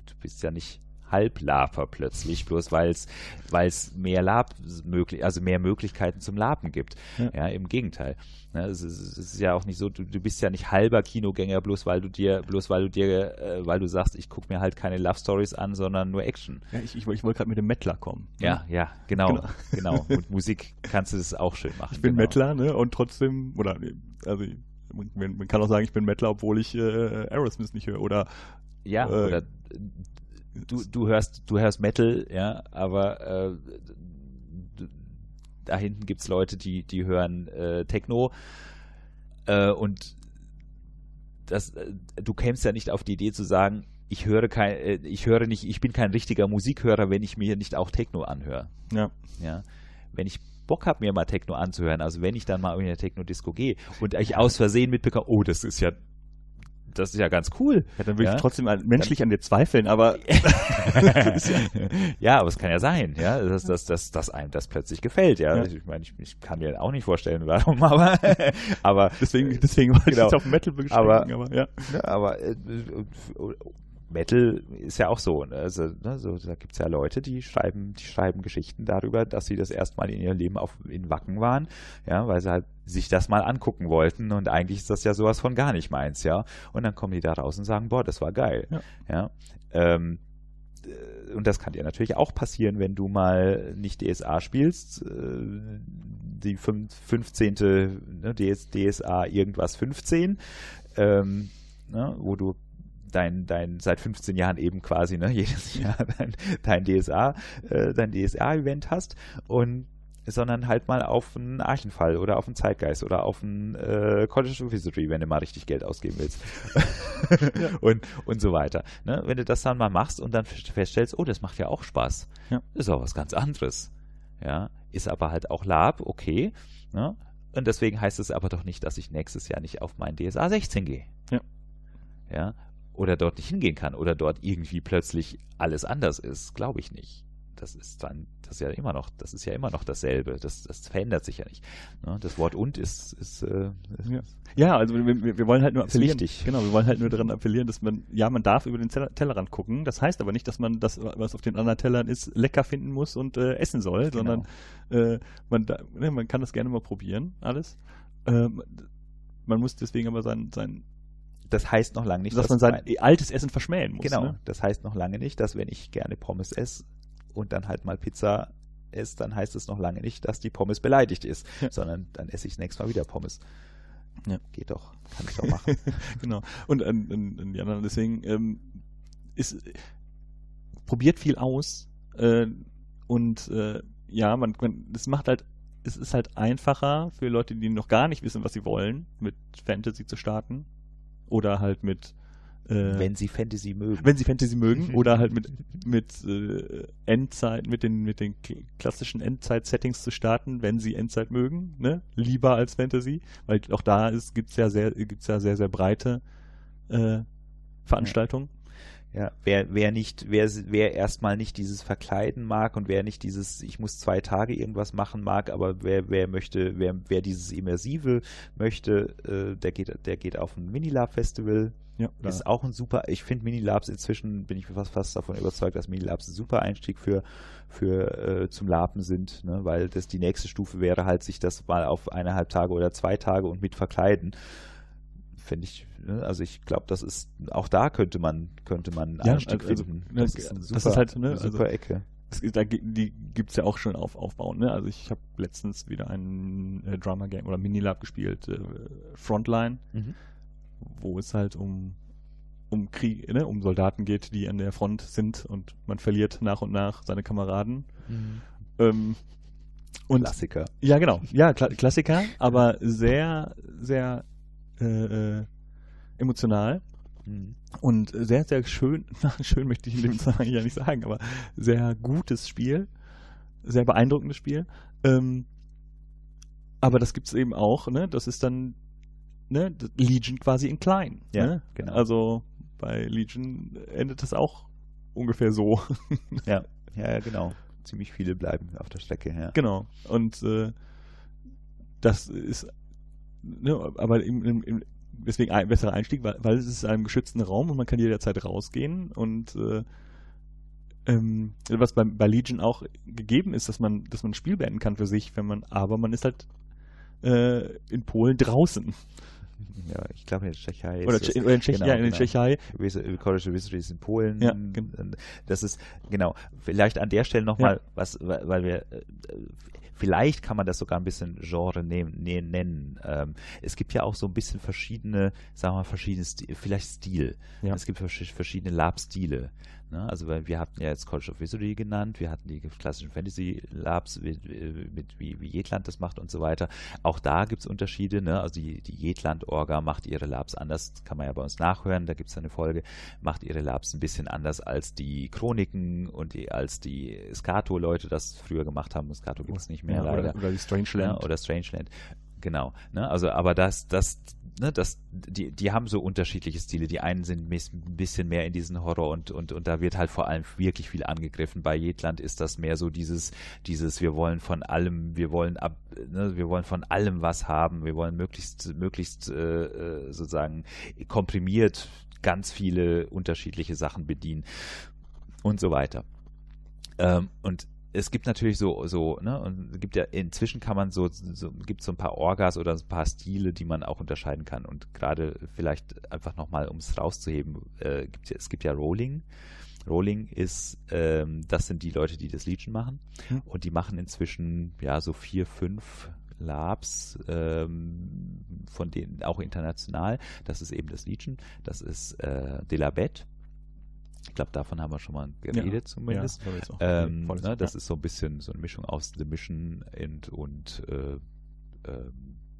Du bist ja nicht Halblaper plötzlich, bloß weil es mehr Lab möglich, also mehr Möglichkeiten zum Lapen gibt. Ja, ja im Gegenteil. Ne, es, ist, es, ist, ja auch nicht so, du, du, bist ja nicht halber Kinogänger, bloß weil du dir, bloß weil du dir, äh, weil du sagst, ich gucke mir halt keine Love Stories an, sondern nur Action. Ja, ich, ich, ich wollte gerade mit dem Mettler kommen. Ne? Ja, ja, genau, genau. genau. Und Musik kannst du das auch schön machen. Ich bin genau. Mettler, ne? Und trotzdem, oder also man, man kann auch sagen, ich bin Mettler, obwohl ich äh, Aerosmith nicht höre. Oder ja, äh, oder du, du hörst, du hörst Metal, ja, aber äh, da hinten gibt es Leute, die, die hören äh, Techno äh, und das, äh, du kämst ja nicht auf die Idee zu sagen, ich höre kein, äh, ich höre nicht, ich bin kein richtiger Musikhörer, wenn ich mir nicht auch Techno anhöre. Ja. Ja. Wenn ich Bock habe, mir mal Techno anzuhören, also wenn ich dann mal in eine Techno-Disco gehe und ich aus Versehen mitbekomme, oh, das ist ja das ist ja ganz cool. Ja, dann würde ja? ich trotzdem menschlich an dir zweifeln, aber. ja, aber es kann ja sein, ja, dass, dass, dass, dass einem das plötzlich gefällt, ja. ja. Ich meine, ich, ich, kann mir auch nicht vorstellen, warum, aber. aber deswegen, deswegen war genau. ich auf Metal beschränken, aber, aber ja. aber äh, Metal ist ja auch so. Ne? Also, ne, so da gibt es ja Leute, die schreiben, die schreiben Geschichten darüber, dass sie das erstmal in ihrem Leben auf, in Wacken waren, ja, weil sie halt sich das mal angucken wollten und eigentlich ist das ja sowas von gar nicht meins, ja. Und dann kommen die da raus und sagen, boah, das war geil. Ja. ja? Ähm, äh, und das kann dir natürlich auch passieren, wenn du mal nicht DSA spielst, äh, die 15. Ne, DSA irgendwas 15, ähm, ne, wo du dein, dein seit 15 Jahren eben quasi, ne, jedes Jahr dein, dein DSA, äh, dein DSA-Event hast und sondern halt mal auf einen Archenfall oder auf einen Zeitgeist oder auf einen äh, College of Wizardry, wenn du mal richtig Geld ausgeben willst. ja. und, und so weiter. Ne? Wenn du das dann mal machst und dann feststellst, oh, das macht ja auch Spaß. Ja. ist auch was ganz anderes. Ja, ist aber halt auch Lab, okay. Ne? Und deswegen heißt es aber doch nicht, dass ich nächstes Jahr nicht auf meinen DSA 16 gehe. Ja. Ja, oder dort nicht hingehen kann oder dort irgendwie plötzlich alles anders ist, glaube ich nicht. Das ist dann, das ist ja immer noch, das ist ja immer noch dasselbe. Das, das verändert sich ja nicht. Ne? Das Wort und ist, ist, äh, ja. ja. also wir, wir, wollen halt nur appellieren. Wichtig. Genau, wir wollen halt nur daran appellieren, dass man, ja, man darf über den Tellerrand gucken. Das heißt aber nicht, dass man das, was auf den anderen Tellern ist, lecker finden muss und äh, essen soll, genau. sondern äh, man, da, ne, man kann das gerne mal probieren, alles. Ähm, man muss deswegen aber sein, sein das heißt noch lange nicht, dass, dass man sein altes Essen verschmähen muss. Genau, ne? das heißt noch lange nicht, dass wenn ich gerne Pommes esse und dann halt mal Pizza esse, dann heißt es noch lange nicht, dass die Pommes beleidigt ist, ja. sondern dann esse ich das nächste Mal wieder Pommes. Ja. Geht doch, kann ich doch machen. genau. Und äh, äh, die anderen, deswegen ähm, ist probiert viel aus äh, und äh, ja, man, man, das macht halt, es ist halt einfacher für Leute, die noch gar nicht wissen, was sie wollen, mit Fantasy zu starten oder halt mit äh, wenn sie Fantasy mögen. Wenn sie Fantasy mögen oder halt mit, mit äh, Endzeit, mit den, mit den klassischen Endzeit-Settings zu starten, wenn sie Endzeit mögen, ne? Lieber als Fantasy, weil auch da gibt es ja sehr, gibt's ja sehr, sehr breite äh, Veranstaltungen. Ja, wer, wer nicht, wer, wer erstmal nicht dieses Verkleiden mag und wer nicht dieses, ich muss zwei Tage irgendwas machen mag, aber wer, wer möchte, wer, wer dieses Immersive möchte, äh, der geht, der geht auf ein Minilab-Festival. Ja, ist auch ein super, ich finde Minilabs inzwischen, bin ich fast, fast davon überzeugt, dass Minilabs ein super Einstieg für, für äh, zum Lapen sind, ne? weil das die nächste Stufe wäre halt, sich das mal auf eineinhalb Tage oder zwei Tage und mit verkleiden finde ich, ne? also ich glaube, das ist, auch da könnte man, könnte man einen Einstieg also, finden. Ne, das, ist, super, das ist halt eine super also, Ecke. Es, da, die gibt es ja auch schon auf Aufbauen. Ne? Also ich habe letztens wieder ein äh, Drama Game oder Minilab gespielt, äh, Frontline, mhm. wo es halt um um Krieg, ne, um Soldaten geht, die an der Front sind und man verliert nach und nach seine Kameraden. Mhm. Ähm, und, Klassiker. Ja, genau. Ja, Kla Klassiker, aber sehr, sehr äh, äh, emotional. Mhm. Und sehr, sehr schön, schön möchte ich in dem Zusammenhang ja nicht sagen, aber sehr gutes Spiel, sehr beeindruckendes Spiel. Ähm, aber das gibt es eben auch, ne? Das ist dann ne, Legion quasi in klein. Ja, ne? genau. Also bei Legion endet das auch ungefähr so. ja, ja, ja, genau. Ziemlich viele bleiben auf der Strecke, ja. Genau. Und äh, das ist ne, aber im, im, im, deswegen ein besserer Einstieg, weil, weil es ist in einem geschützten Raum und man kann jederzeit rausgehen und äh, ähm, was bei, bei Legion auch gegeben ist, dass man, dass man ein Spiel beenden kann für sich, wenn man, aber man ist halt äh, in Polen draußen. Ja, ich glaube in der Tschechei. Oder, ist oder in, Tschech, genau, ja, in genau. Tschechei. College Wizardry ist in Polen. Ja, das ist, genau. Vielleicht an der Stelle nochmal, ja. was, weil wir, äh, Vielleicht kann man das sogar ein bisschen Genre nennen. Ähm, es gibt ja auch so ein bisschen verschiedene, sagen wir mal, verschiedene, Stil, vielleicht Stil. Ja. Es gibt verschiedene Lab-Stile. Ne? Also weil wir hatten ja jetzt College of Wizardry genannt, wir hatten die klassischen Fantasy Labs, wie, mit, wie, wie Jedland das macht und so weiter. Auch da gibt es Unterschiede. Ne? Also die, die Jedland-Orga macht ihre Labs anders, kann man ja bei uns nachhören, da gibt es eine Folge, macht ihre Labs ein bisschen anders als die Chroniken und die, als die Skato-Leute das früher gemacht haben. Skato gibt es nicht mehr ja, leider. Oder, oder die Strangeland. Ja, oder Strangeland. Genau. Ne? Also, aber das, das, ne, das, die, die haben so unterschiedliche Stile. Die einen sind ein bisschen mehr in diesen Horror und, und, und da wird halt vor allem wirklich viel angegriffen. Bei Jedland ist das mehr so dieses, dieses, wir wollen von allem, wir wollen ab, ne, wir wollen von allem was haben, wir wollen möglichst, möglichst äh, äh sozusagen komprimiert ganz viele unterschiedliche Sachen bedienen und so weiter. Ähm, und es gibt natürlich so, so, ne, und gibt ja, inzwischen kann man so, so gibt so ein paar Orgas oder ein paar Stile, die man auch unterscheiden kann. Und gerade vielleicht einfach nochmal, um es rauszuheben, äh, gibt, es gibt ja Rolling. Rolling ist, ähm, das sind die Leute, die das Legion machen. Hm. Und die machen inzwischen, ja, so vier, fünf Labs, ähm, von denen auch international. Das ist eben das Legion. Das ist äh, Delabet ich glaube, davon haben wir schon mal geredet ja, zumindest. Ja, ähm, ne, das ja. ist so ein bisschen so eine Mischung aus The Mission und, und äh, äh,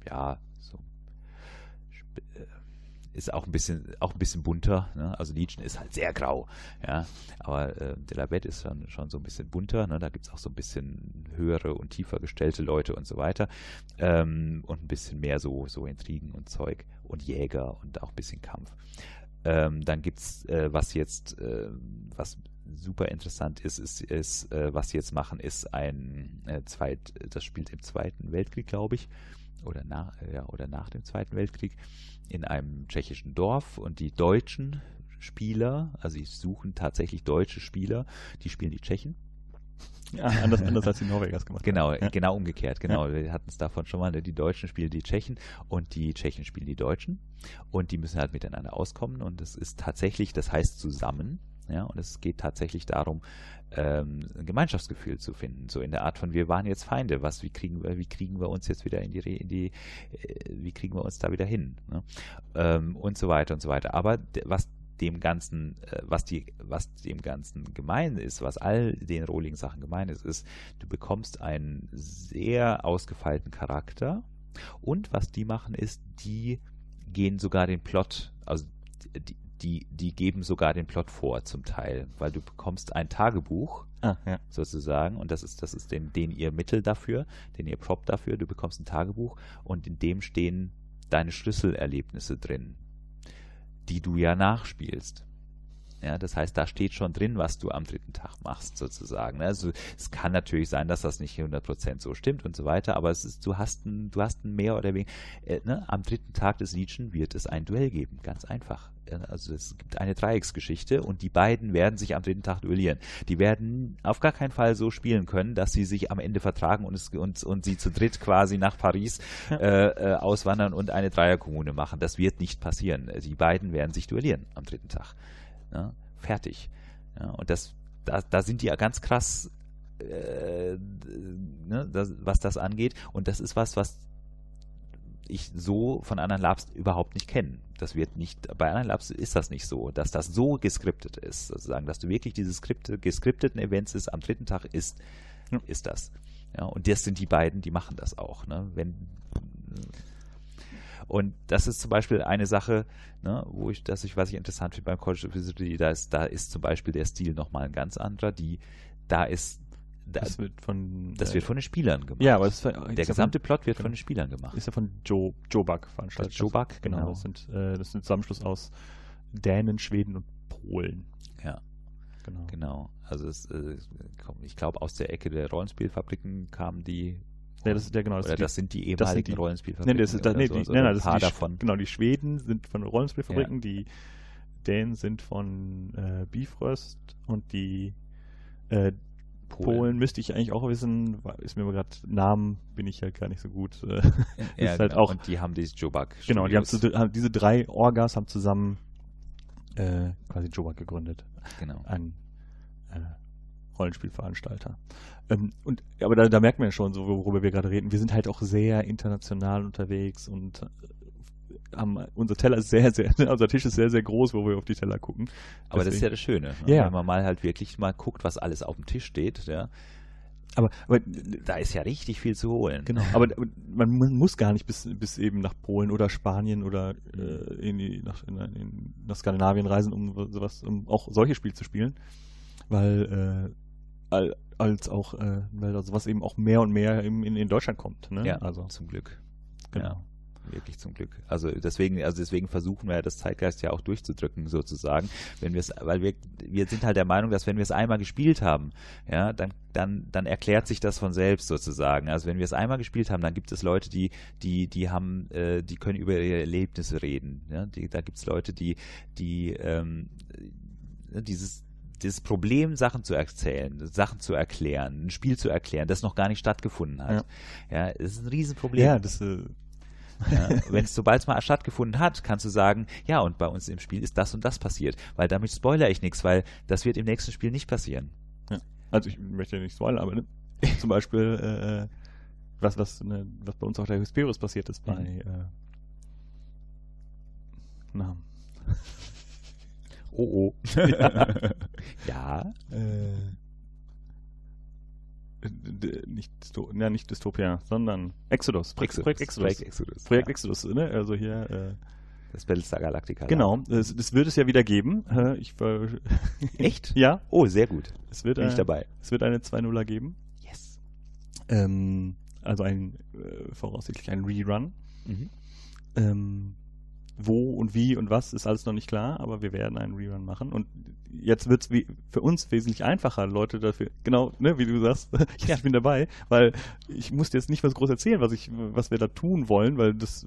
ja, so äh, ist auch ein bisschen auch ein bisschen bunter. Ne? Also Legion ist halt sehr grau, ja. Aber äh, Delabet ist dann schon so ein bisschen bunter. Ne? Da gibt es auch so ein bisschen höhere und tiefer gestellte Leute und so weiter. Ähm, und ein bisschen mehr so, so Intrigen und Zeug und Jäger und auch ein bisschen Kampf. Ähm, dann gibt's, äh, was jetzt, äh, was super interessant ist, ist, ist äh, was sie jetzt machen, ist ein äh, zweit, das spielt im Zweiten Weltkrieg, glaube ich, oder nach, ja, oder nach dem Zweiten Weltkrieg in einem tschechischen Dorf. Und die deutschen Spieler, also sie suchen tatsächlich deutsche Spieler, die spielen die Tschechen Ja, anders, anders als die Norweger es gemacht Genau, haben. Ja. genau umgekehrt. Genau, wir hatten es davon schon mal. ne, Die Deutschen spielen die Tschechen und die Tschechen spielen die Deutschen und die müssen halt miteinander auskommen und es ist tatsächlich, das heißt zusammen. Ja, und es geht tatsächlich darum, ähm, ein Gemeinschaftsgefühl zu finden, so in der Art von wir waren jetzt Feinde, was wie kriegen wir wie kriegen wir uns jetzt wieder in die in die äh, wie kriegen wir uns da wieder hin ne? ähm, und so weiter und so weiter. Aber was dem Ganzen, äh, was die, was dem Ganzen gemein ist, was all den Rohling-Sachen gemein ist, ist, du bekommst einen sehr ausgefeilten Charakter und was die machen ist, die gehen sogar den Plot, also die, die, die geben sogar den Plot vor zum Teil, weil du bekommst ein Tagebuch Ah, ja. sozusagen und das ist das ist den, den ihr Mittel dafür, den ihr Prop dafür. Du bekommst ein Tagebuch und in dem stehen deine Schlüsselerlebnisse drin, die du ja nachspielst. Ja, das heißt, da steht schon drin, was du am dritten Tag machst, sozusagen. Also es kann natürlich sein, dass das nicht 100% so stimmt und so weiter, aber es ist, du hast ein, du hast ein mehr oder weniger, äh, ne, am dritten Tag des Liedchen wird es ein Duell geben, ganz einfach. Also es gibt eine Dreiecksgeschichte und die beiden werden sich am dritten Tag duellieren. Die werden auf gar keinen Fall so spielen können, dass sie sich am Ende vertragen und, es, und, und sie zu dritt quasi nach Paris äh, äh, auswandern und eine Dreierkommune machen. Das wird nicht passieren. Die beiden werden sich duellieren am dritten Tag. Ja, fertig. Ja, und das, da, da sind die ja ganz krass, äh, ne, das, was das angeht. Und das ist was, was ich so von anderen Labs überhaupt nicht kenne. Das wird nicht, bei anderen Labs ist das nicht so, dass das so geskriptet ist, sozusagen, dass du wirklich diese Skripte, geskripteten Events ist, am dritten Tag ist, ist das. Ja, und das sind die beiden, die machen das auch. Ne? Wenn, und das ist zum Beispiel eine Sache, ne, wo ich, dass ich, was ich interessant finde beim College of Wizardry, da ist, da ist zum Beispiel der Stil nochmal ein ganz anderer, die, da ist, da, Das wird von. das äh, wird von den Spielern gemacht. Ja, aber es ist, der gesamte Plot wird genau. von den Spielern gemacht. Von, ist ja von Joe, Joe Buck veranstaltet. Das Joe Buck, genau. genau. Das, sind, äh, das ist ein Zusammenschluss aus Dänen, Schweden und Polen. Ja. Genau. Genau. Also es, äh, ich glaube, aus der Ecke der Rollenspielfabriken kamen die. Ja, das ist ja genau. oder das sind die das sind ehemaligen die- Nee, Rollenspielfabriken. das ist, das, oder nee, so, die, also nein, nein, ein das sind die, davon. Genau, die Schweden sind von Rollenspielfabriken, die Dänen sind von äh, Bifrost und die äh, Polen. müsste ich eigentlich auch wissen, ist mir gerade Namen bin ich ja gar nicht so gut. Äh, Ja, ist halt genau. auch- Und die haben dieses Jobak. genau, die haben, zu, haben diese drei Orgas haben zusammen äh, quasi Jobak gegründet. Genau. ein Rollenspielveranstalter. Ähm, und aber da, da merkt man ja schon, so worüber wir gerade reden. Wir sind halt auch sehr international unterwegs und äh, haben unser Teller ist sehr, sehr, unser Tisch ist sehr, sehr groß, wo wir auf die Teller gucken. Aber das ist ja das Schöne. ne? Ja. Wenn man mal halt wirklich mal guckt, was alles auf dem Tisch steht, ja, aber, aber da ist ja richtig viel zu holen. Genau, aber, aber man mu- muss gar nicht bis, bis eben nach Polen oder Spanien oder äh, in die, nach, in, in, nach Skandinavien reisen, um sowas, um auch solche Spiele zu spielen, weil äh, als auch, äh, weil sowas eben auch mehr und mehr im, in, in Deutschland kommt. Ne? Ja, also zum Glück. genau. Ja, wirklich zum Glück. Also deswegen, also deswegen versuchen wir ja das Zeitgeist ja auch durchzudrücken, sozusagen. Wenn wir es, weil wir, wir sind halt der Meinung, dass wenn wir es einmal gespielt haben, ja, dann, dann, dann erklärt sich das von selbst sozusagen. Also wenn wir es einmal gespielt haben, dann gibt es Leute, die, die, die haben, äh, die können über ihre Erlebnisse reden. Ja? Die, da gibt es Leute, die, die ähm, dieses dieses Problem, Sachen zu erzählen, Sachen zu erklären, ein Spiel zu erklären, das noch gar nicht stattgefunden hat. Ja, es ist ein Riesenproblem. Ja, das äh, Ja, wenn es sobald es mal stattgefunden hat, kannst du sagen, ja, und bei uns im Spiel ist das und das passiert, weil damit spoilere ich nichts, weil das wird im nächsten Spiel nicht passieren. also ich möchte ja nicht spoilern, aber ne, zum Beispiel äh, was, was, ne, was bei uns auf der Hesperus passiert ist bei Mhm. äh, na, Oh oh. ja. äh, nicht, Dysto ja, nicht Dystopia, sondern Exodus. Pro- Exodus. Projekt Exodus. Projekt Exodus. Projekt ja. Exodus, ne? Also hier, äh, Das Battlestar Galactica. genau, das, das wird es ja wieder geben. Ich, Echt? ja, Oh, sehr gut. es wird, Bin ich äh, dabei. es wird eine 2-0er geben. Yes. Ähm, also ein, äh, voraussichtlich ein Rerun. Mhm. Ähm, wo und wie und was ist alles noch nicht klar, aber wir werden einen Rerun machen. Und jetzt wird es für uns wesentlich einfacher, Leute dafür, genau, ne, wie du sagst, ja, ich bin dabei, weil ich muss dir jetzt nicht was groß erzählen, was ich, was wir da tun wollen, weil das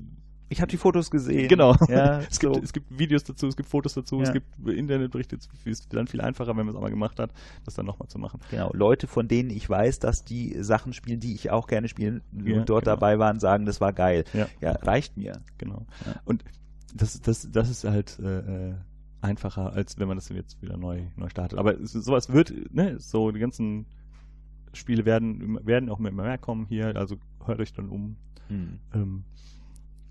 Ich habe die Fotos gesehen. Genau. Ja, es, so. gibt, es gibt Videos dazu, es gibt Fotos dazu, Ja. es gibt Internetberichte. Es ist dann viel einfacher, wenn man es einmal gemacht hat, das dann nochmal zu machen. Genau, Leute, von denen ich weiß, dass die Sachen spielen, die ich auch gerne spielen Ja, und dort genau. dabei waren, sagen, das war geil. Ja. Ja, reicht mir. Genau. Ja. Und das, das, das ist halt äh, äh, einfacher, als wenn man das jetzt wieder neu, neu startet. Aber es, sowas wird, ne, so die ganzen Spiele werden, werden auch immer mehr kommen hier, also hört euch dann um. Hm. Ähm,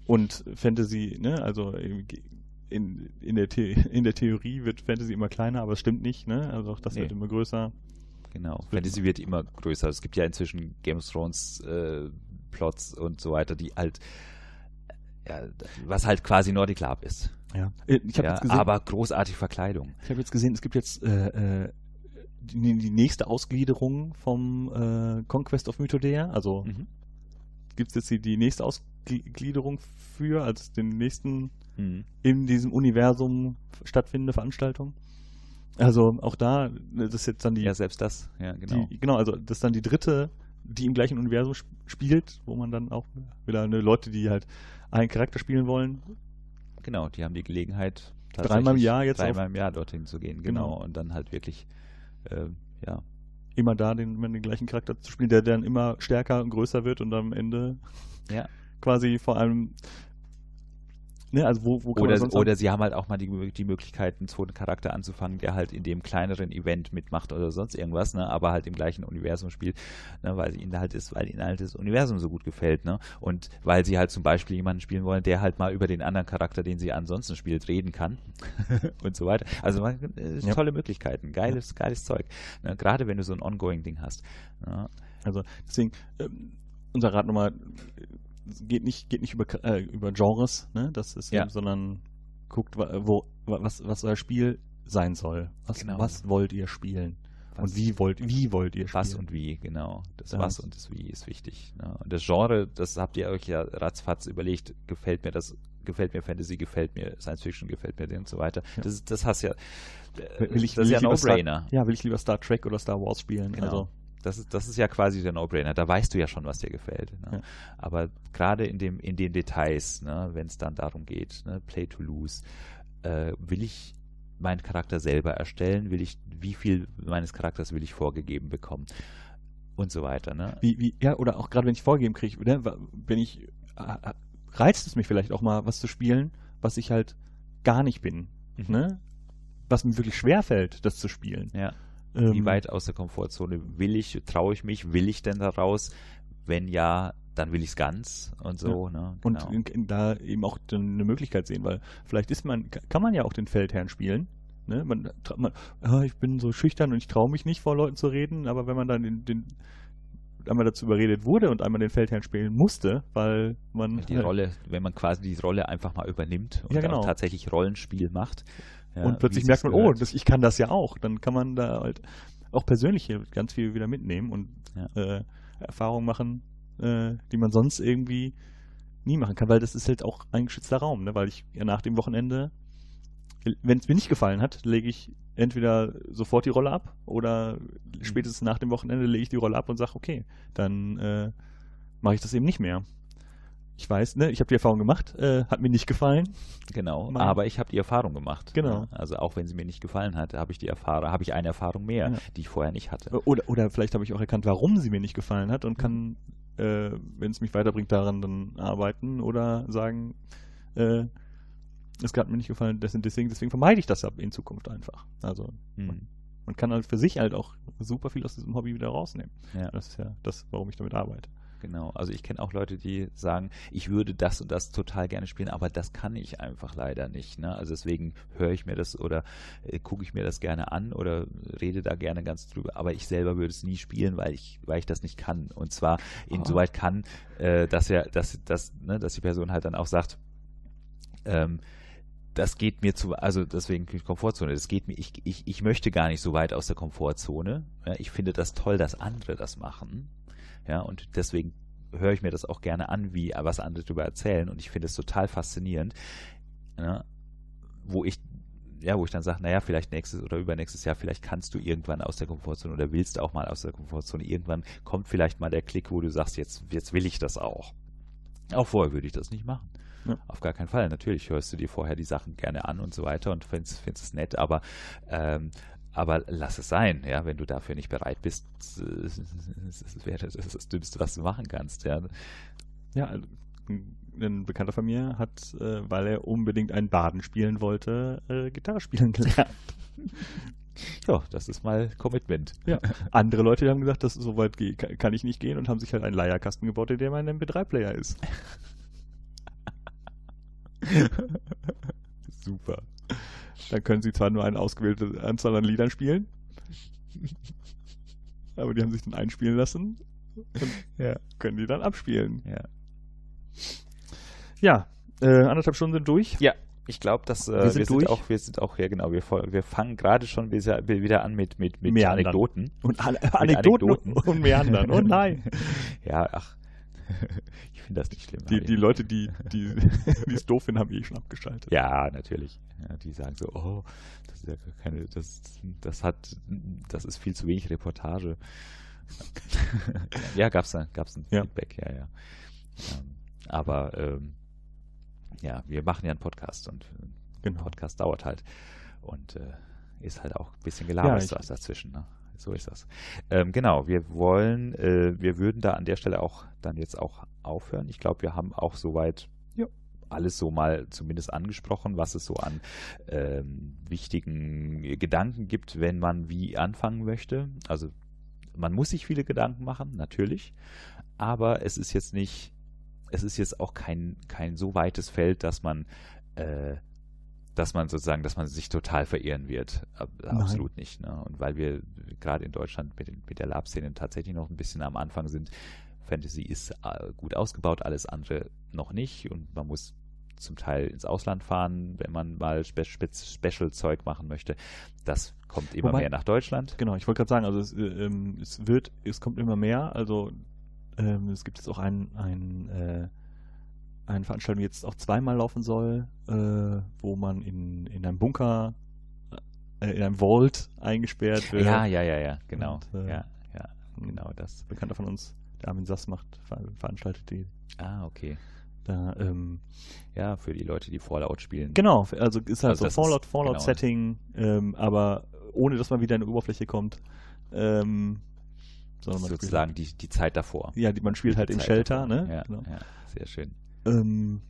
und Fantasy, ne, also in, in, der The in der Theorie wird Fantasy immer kleiner, aber es stimmt nicht, ne? Also auch das Nee. wird immer größer. Genau. Fantasy wird immer größer. Es gibt ja inzwischen Game of Thrones äh, Plots und so weiter, die halt ja, was halt quasi Nordic Lab ist. Ja. Ich habe ja, jetzt gesehen, aber großartig Verkleidung. ich habe jetzt gesehen, es gibt jetzt äh, äh, die, die nächste Ausgliederung vom äh, Conquest of Mythodea. Also Mhm. gibt es jetzt die, die nächste Ausgliederung für, als den nächsten Mhm. in diesem Universum stattfindende Veranstaltung. Also auch da, das ist jetzt dann die, Ja, selbst das. Ja, genau. die genau, also das ist dann die dritte, die im gleichen Universum sp spielt, wo man dann auch wieder eine Leute, die halt einen Charakter spielen wollen, Genau, die haben die Gelegenheit, Dreimal im Jahr jetzt dreimal im Jahr dorthin zu gehen, genau, Genau. und dann halt wirklich, äh, ja, immer da den, den gleichen Charakter zu spielen, der dann immer stärker und größer wird und am Ende ja. quasi vor allem, ne, also wo, wo kann Oder, man sonst oder sie haben halt auch mal die, die Möglichkeit, einen zweiten Charakter anzufangen, der halt in dem kleineren Event mitmacht oder sonst irgendwas, ne, aber halt im gleichen Universum spielt, ne, weil ihnen halt ist, weil ihnen halt das Universum so gut gefällt, ne, und weil sie halt zum Beispiel jemanden spielen wollen, der halt mal über den anderen Charakter, den sie ansonsten spielt, reden kann und so weiter. Also äh, Ja. tolle Möglichkeiten, geiles, geiles Zeug, ne, gerade wenn du so ein Ongoing-Ding hast. Ne, Also deswegen, ähm, unser Rat nochmal, geht nicht, geht nicht über, äh, über Genres, ne? Das ist Ja. eben, sondern guckt, wo, wa- was, was euer Spiel sein soll. Was, Genau. was wollt ihr spielen? Was- und wie wollt, wie wollt ihr spielen? Was und wie, genau. Das Das- Was und das Wie ist wichtig. Ne? Und das Genre, das habt ihr euch ja ratzfatz überlegt, gefällt mir das, gefällt mir Fantasy, gefällt mir Science Fiction, gefällt mir und so weiter. Ja. Das, das hast ja, äh, Will ich, das will ist ja lieber No-Brainer. Ja, will ich lieber Star Trek oder Star Wars spielen? Genau. Also, Das ist, das ist ja quasi der No-Brainer. Da weißt du ja schon, was dir gefällt. Ne? Ja. Aber gerade in, dem, in den Details, ne, wenn es dann darum geht, ne, Play to Lose, äh, will ich meinen Charakter selber erstellen? Will ich, wie viel meines Charakters will ich vorgegeben bekommen? Und so weiter. Ne? wie, wie, ja, oder auch gerade wenn ich vorgeben kriege, ne, wenn ich, äh, äh, reizt es mich vielleicht auch mal, was zu spielen, was ich halt gar nicht bin, Mhm. ne? Was mir wirklich schwer fällt, das zu spielen. Ja. Ähm, Wie weit aus der Komfortzone will ich, traue ich mich, will ich denn da raus? Wenn ja, dann will ich es ganz und so. Ne? Und Genau. in, in, da eben auch eine Möglichkeit sehen, weil vielleicht ist man, kann man ja auch den Feldherrn spielen. Ne? Man, man, ah, ich bin so schüchtern und ich traue mich nicht vor Leuten zu reden, aber wenn man dann den, den einmal dazu überredet wurde und einmal den Feldherrn spielen musste, weil man die Rolle, wenn man quasi die Rolle einfach mal übernimmt und Ja, genau. auch tatsächlich Rollenspiel macht. Ja, und plötzlich merkt man, oh, gehört. das, ich kann das ja auch. Dann kann man da halt auch persönlich hier ganz viel wieder mitnehmen und Ja. äh, Erfahrungen machen, äh, die man sonst irgendwie nie machen kann, weil das ist halt auch ein geschützter Raum, ne? weil ich ja nach dem Wochenende, wenn es mir nicht gefallen hat, lege ich entweder sofort die Rolle ab oder Mhm. spätestens nach dem Wochenende lege ich die Rolle ab und sage, okay, dann äh, mache ich das eben nicht mehr. Ich weiß, ne, ich habe die Erfahrung gemacht, äh, hat mir nicht gefallen. Genau, Mein- aber ich habe die Erfahrung gemacht. Genau. ne? Also auch wenn sie mir nicht gefallen hat, habe ich die Erfahrung, habe ich eine Erfahrung mehr, Ja. die ich vorher nicht hatte. Oder, oder vielleicht habe ich auch erkannt, warum sie mir nicht gefallen hat und kann, äh, wenn es mich weiterbringt, daran dann arbeiten oder sagen, äh, es hat mir nicht gefallen, deswegen, deswegen, vermeide ich das in Zukunft einfach. Also Hm. man kann halt für sich halt auch super viel aus diesem Hobby wieder rausnehmen. Ja. Das ist ja das, warum ich damit arbeite. Genau, also ich kenne auch Leute, die sagen, ich würde das und das total gerne spielen, aber das kann ich einfach leider nicht. Ne? Also deswegen höre ich mir das oder äh, gucke ich mir das gerne an oder rede da gerne ganz drüber, aber ich selber würde es nie spielen, weil ich, weil ich das nicht kann. Und zwar insoweit kann, äh, dass er, dass, dass, ne, dass die Person halt dann auch sagt, ähm, das geht mir zu, also deswegen Komfortzone, das geht mir, ich, ich, ich möchte gar nicht so weit aus der Komfortzone. Ja, ich finde das toll, dass andere das machen. Ja, und deswegen höre ich mir das auch gerne an, wie was andere darüber erzählen. Und ich finde es total faszinierend, ja, wo ich ja, wo ich dann sage, naja, vielleicht nächstes oder übernächstes Jahr, vielleicht kannst du irgendwann aus der Komfortzone oder willst auch mal aus der Komfortzone. Irgendwann kommt vielleicht mal der Klick, wo du sagst, jetzt, jetzt will ich das auch. Auch vorher würde ich das nicht machen. Ja. Auf gar keinen Fall. Natürlich hörst du dir vorher die Sachen gerne an und so weiter und findest, findest es nett, aber ähm, aber lass es sein, ja, wenn du dafür nicht bereit bist, das wäre das, das Dümmste, was du machen kannst, ja. Ja, also, ein Bekannter von mir hat, äh, weil er unbedingt einen Baden spielen wollte, äh, Gitarre spielen gelernt. Ja, das ist mal Commitment. Ja. Andere Leute haben gesagt, dass so weit kann ich nicht gehen und haben sich halt einen Leierkasten gebaut, in dem ein MP3-Player ist. Super. Dann können sie zwar nur eine ausgewählte Anzahl an Liedern spielen, aber die haben sich dann einspielen lassen und ja. können die dann abspielen. Ja. Ja, äh, anderthalb Stunden sind durch. Ja, ich glaube, dass äh, wir, sind, wir sind, auch, wir sind auch, ja genau, wir, wir fangen gerade schon wieder an mit, mit, mit Anekdoten. Und An Anekdoten, Anekdoten und Meandern. Oh nein. ja, ach, ich finde das nicht schlimm. Die, die Leute, die, die, die es doof finden, haben eh schon abgeschaltet. Ja, natürlich. Ja, die sagen so, oh, das ist ja keine, das, das hat, das ist viel zu wenig Reportage. ja, gab's da, gab's ein ja. Feedback, ja, ja. Ähm, aber ähm, ja, wir machen ja einen Podcast und ein genau. Podcast dauert halt und äh, ist halt auch ein bisschen gelabert ja, dazwischen. Ne? So ist das. Ähm, genau, wir wollen, äh, wir würden da an der Stelle auch dann jetzt auch aufhören. Ich glaube, wir haben auch soweit ja, alles so mal zumindest angesprochen, was es so an ähm, wichtigen Gedanken gibt, wenn man wie anfangen möchte. Also man muss sich viele Gedanken machen, natürlich, aber es ist jetzt nicht es ist jetzt auch kein, kein so weites Feld, dass man, äh, dass man sozusagen, dass man sich total verirren wird. Absolut Nein. nicht. Ne? Und weil wir gerade in Deutschland mit, mit der Lab-Szene tatsächlich noch ein bisschen am Anfang sind, Fantasy ist äh, gut ausgebaut, alles andere noch nicht und man muss zum Teil ins Ausland fahren, wenn man mal Spe Spe Special-Zeug machen möchte. Das kommt immer Wobei, mehr nach Deutschland. Genau, ich wollte gerade sagen, also es, äh, ähm, es, wird, es kommt immer mehr. Also ähm, es gibt jetzt auch ein, ein, äh, eine Veranstaltung, die jetzt auch zweimal laufen soll, äh, wo man in, in einem Bunker, äh, in einem Vault eingesperrt wird. Ja, ja, ja, ja, genau. Und, äh, ja, ja, genau das. Bekannter von uns, der Armin Sass macht, ver veranstaltet die. Ah, okay. Da, ähm, ja, für die Leute, die Fallout spielen. Genau, also ist halt also so Fallout, Fallout-Setting, genau. ähm, aber ohne dass man wieder in die Oberfläche kommt. Ähm, sondern sozusagen halt, die, die Zeit davor. Ja, die, man spielt halt die im Shelter, davor. ne? Ja, genau. ja, sehr schön. Ähm,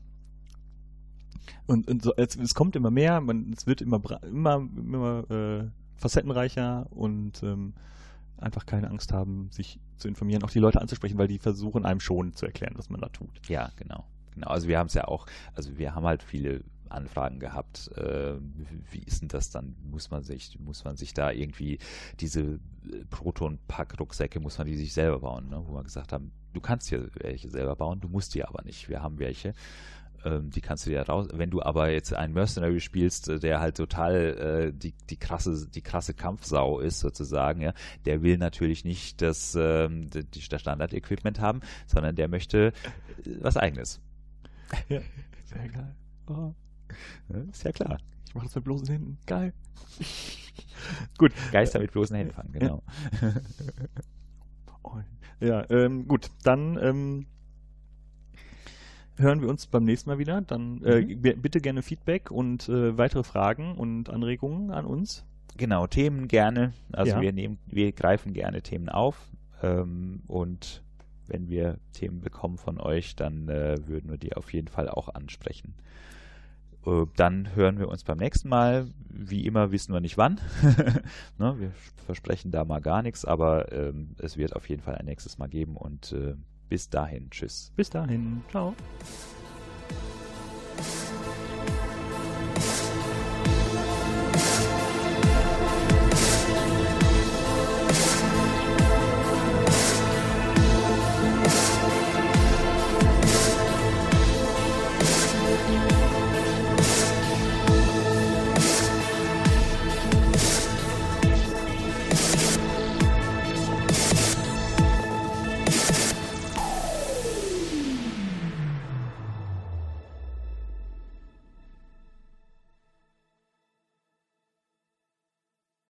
und, und so, es, es, kommt immer mehr, man, es wird immer, immer, immer äh, facettenreicher und ähm, einfach keine Angst haben, sich zu informieren, auch die Leute anzusprechen, weil die versuchen einem schon zu erklären, was man da tut. Ja, genau. Genau, also wir haben es ja auch, also wir haben halt viele Anfragen gehabt. Äh, wie ist denn das dann? Muss man sich, muss man sich da irgendwie diese äh, Proton-Pack-Rucksäcke, muss man die sich selber bauen, ne? wo wir gesagt haben, du kannst hier welche selber bauen, du musst die aber nicht. Wir haben welche. Ähm, die kannst du dir raus. Wenn du aber jetzt einen Mercenary spielst, äh, der halt total äh, die, die krasse, die krasse Kampfsau ist, sozusagen, ja, der will natürlich nicht das, ähm, das Standard-Equipment haben, sondern der möchte äh, was eigenes. Ja, sehr geil. Oh. Ist ja klar. Ich mache das mit bloßen Händen. Geil. gut. Geister mit bloßen Händen fangen, genau. ja, ähm, gut. Dann ähm, hören wir uns beim nächsten Mal wieder. Dann äh, mhm. bitte gerne Feedback und äh, weitere Fragen und Anregungen an uns. Genau, Themen gerne. Also ja. wir nehmen, wir greifen gerne Themen auf ähm, und wenn wir Themen bekommen von euch, dann äh, würden wir die auf jeden Fall auch ansprechen. Äh, dann hören wir uns beim nächsten Mal. Wie immer wissen wir nicht wann. ne, wir versprechen da mal gar nichts, aber ähm, es wird auf jeden Fall ein nächstes Mal geben und äh, bis dahin. Tschüss. Bis dahin. Ciao.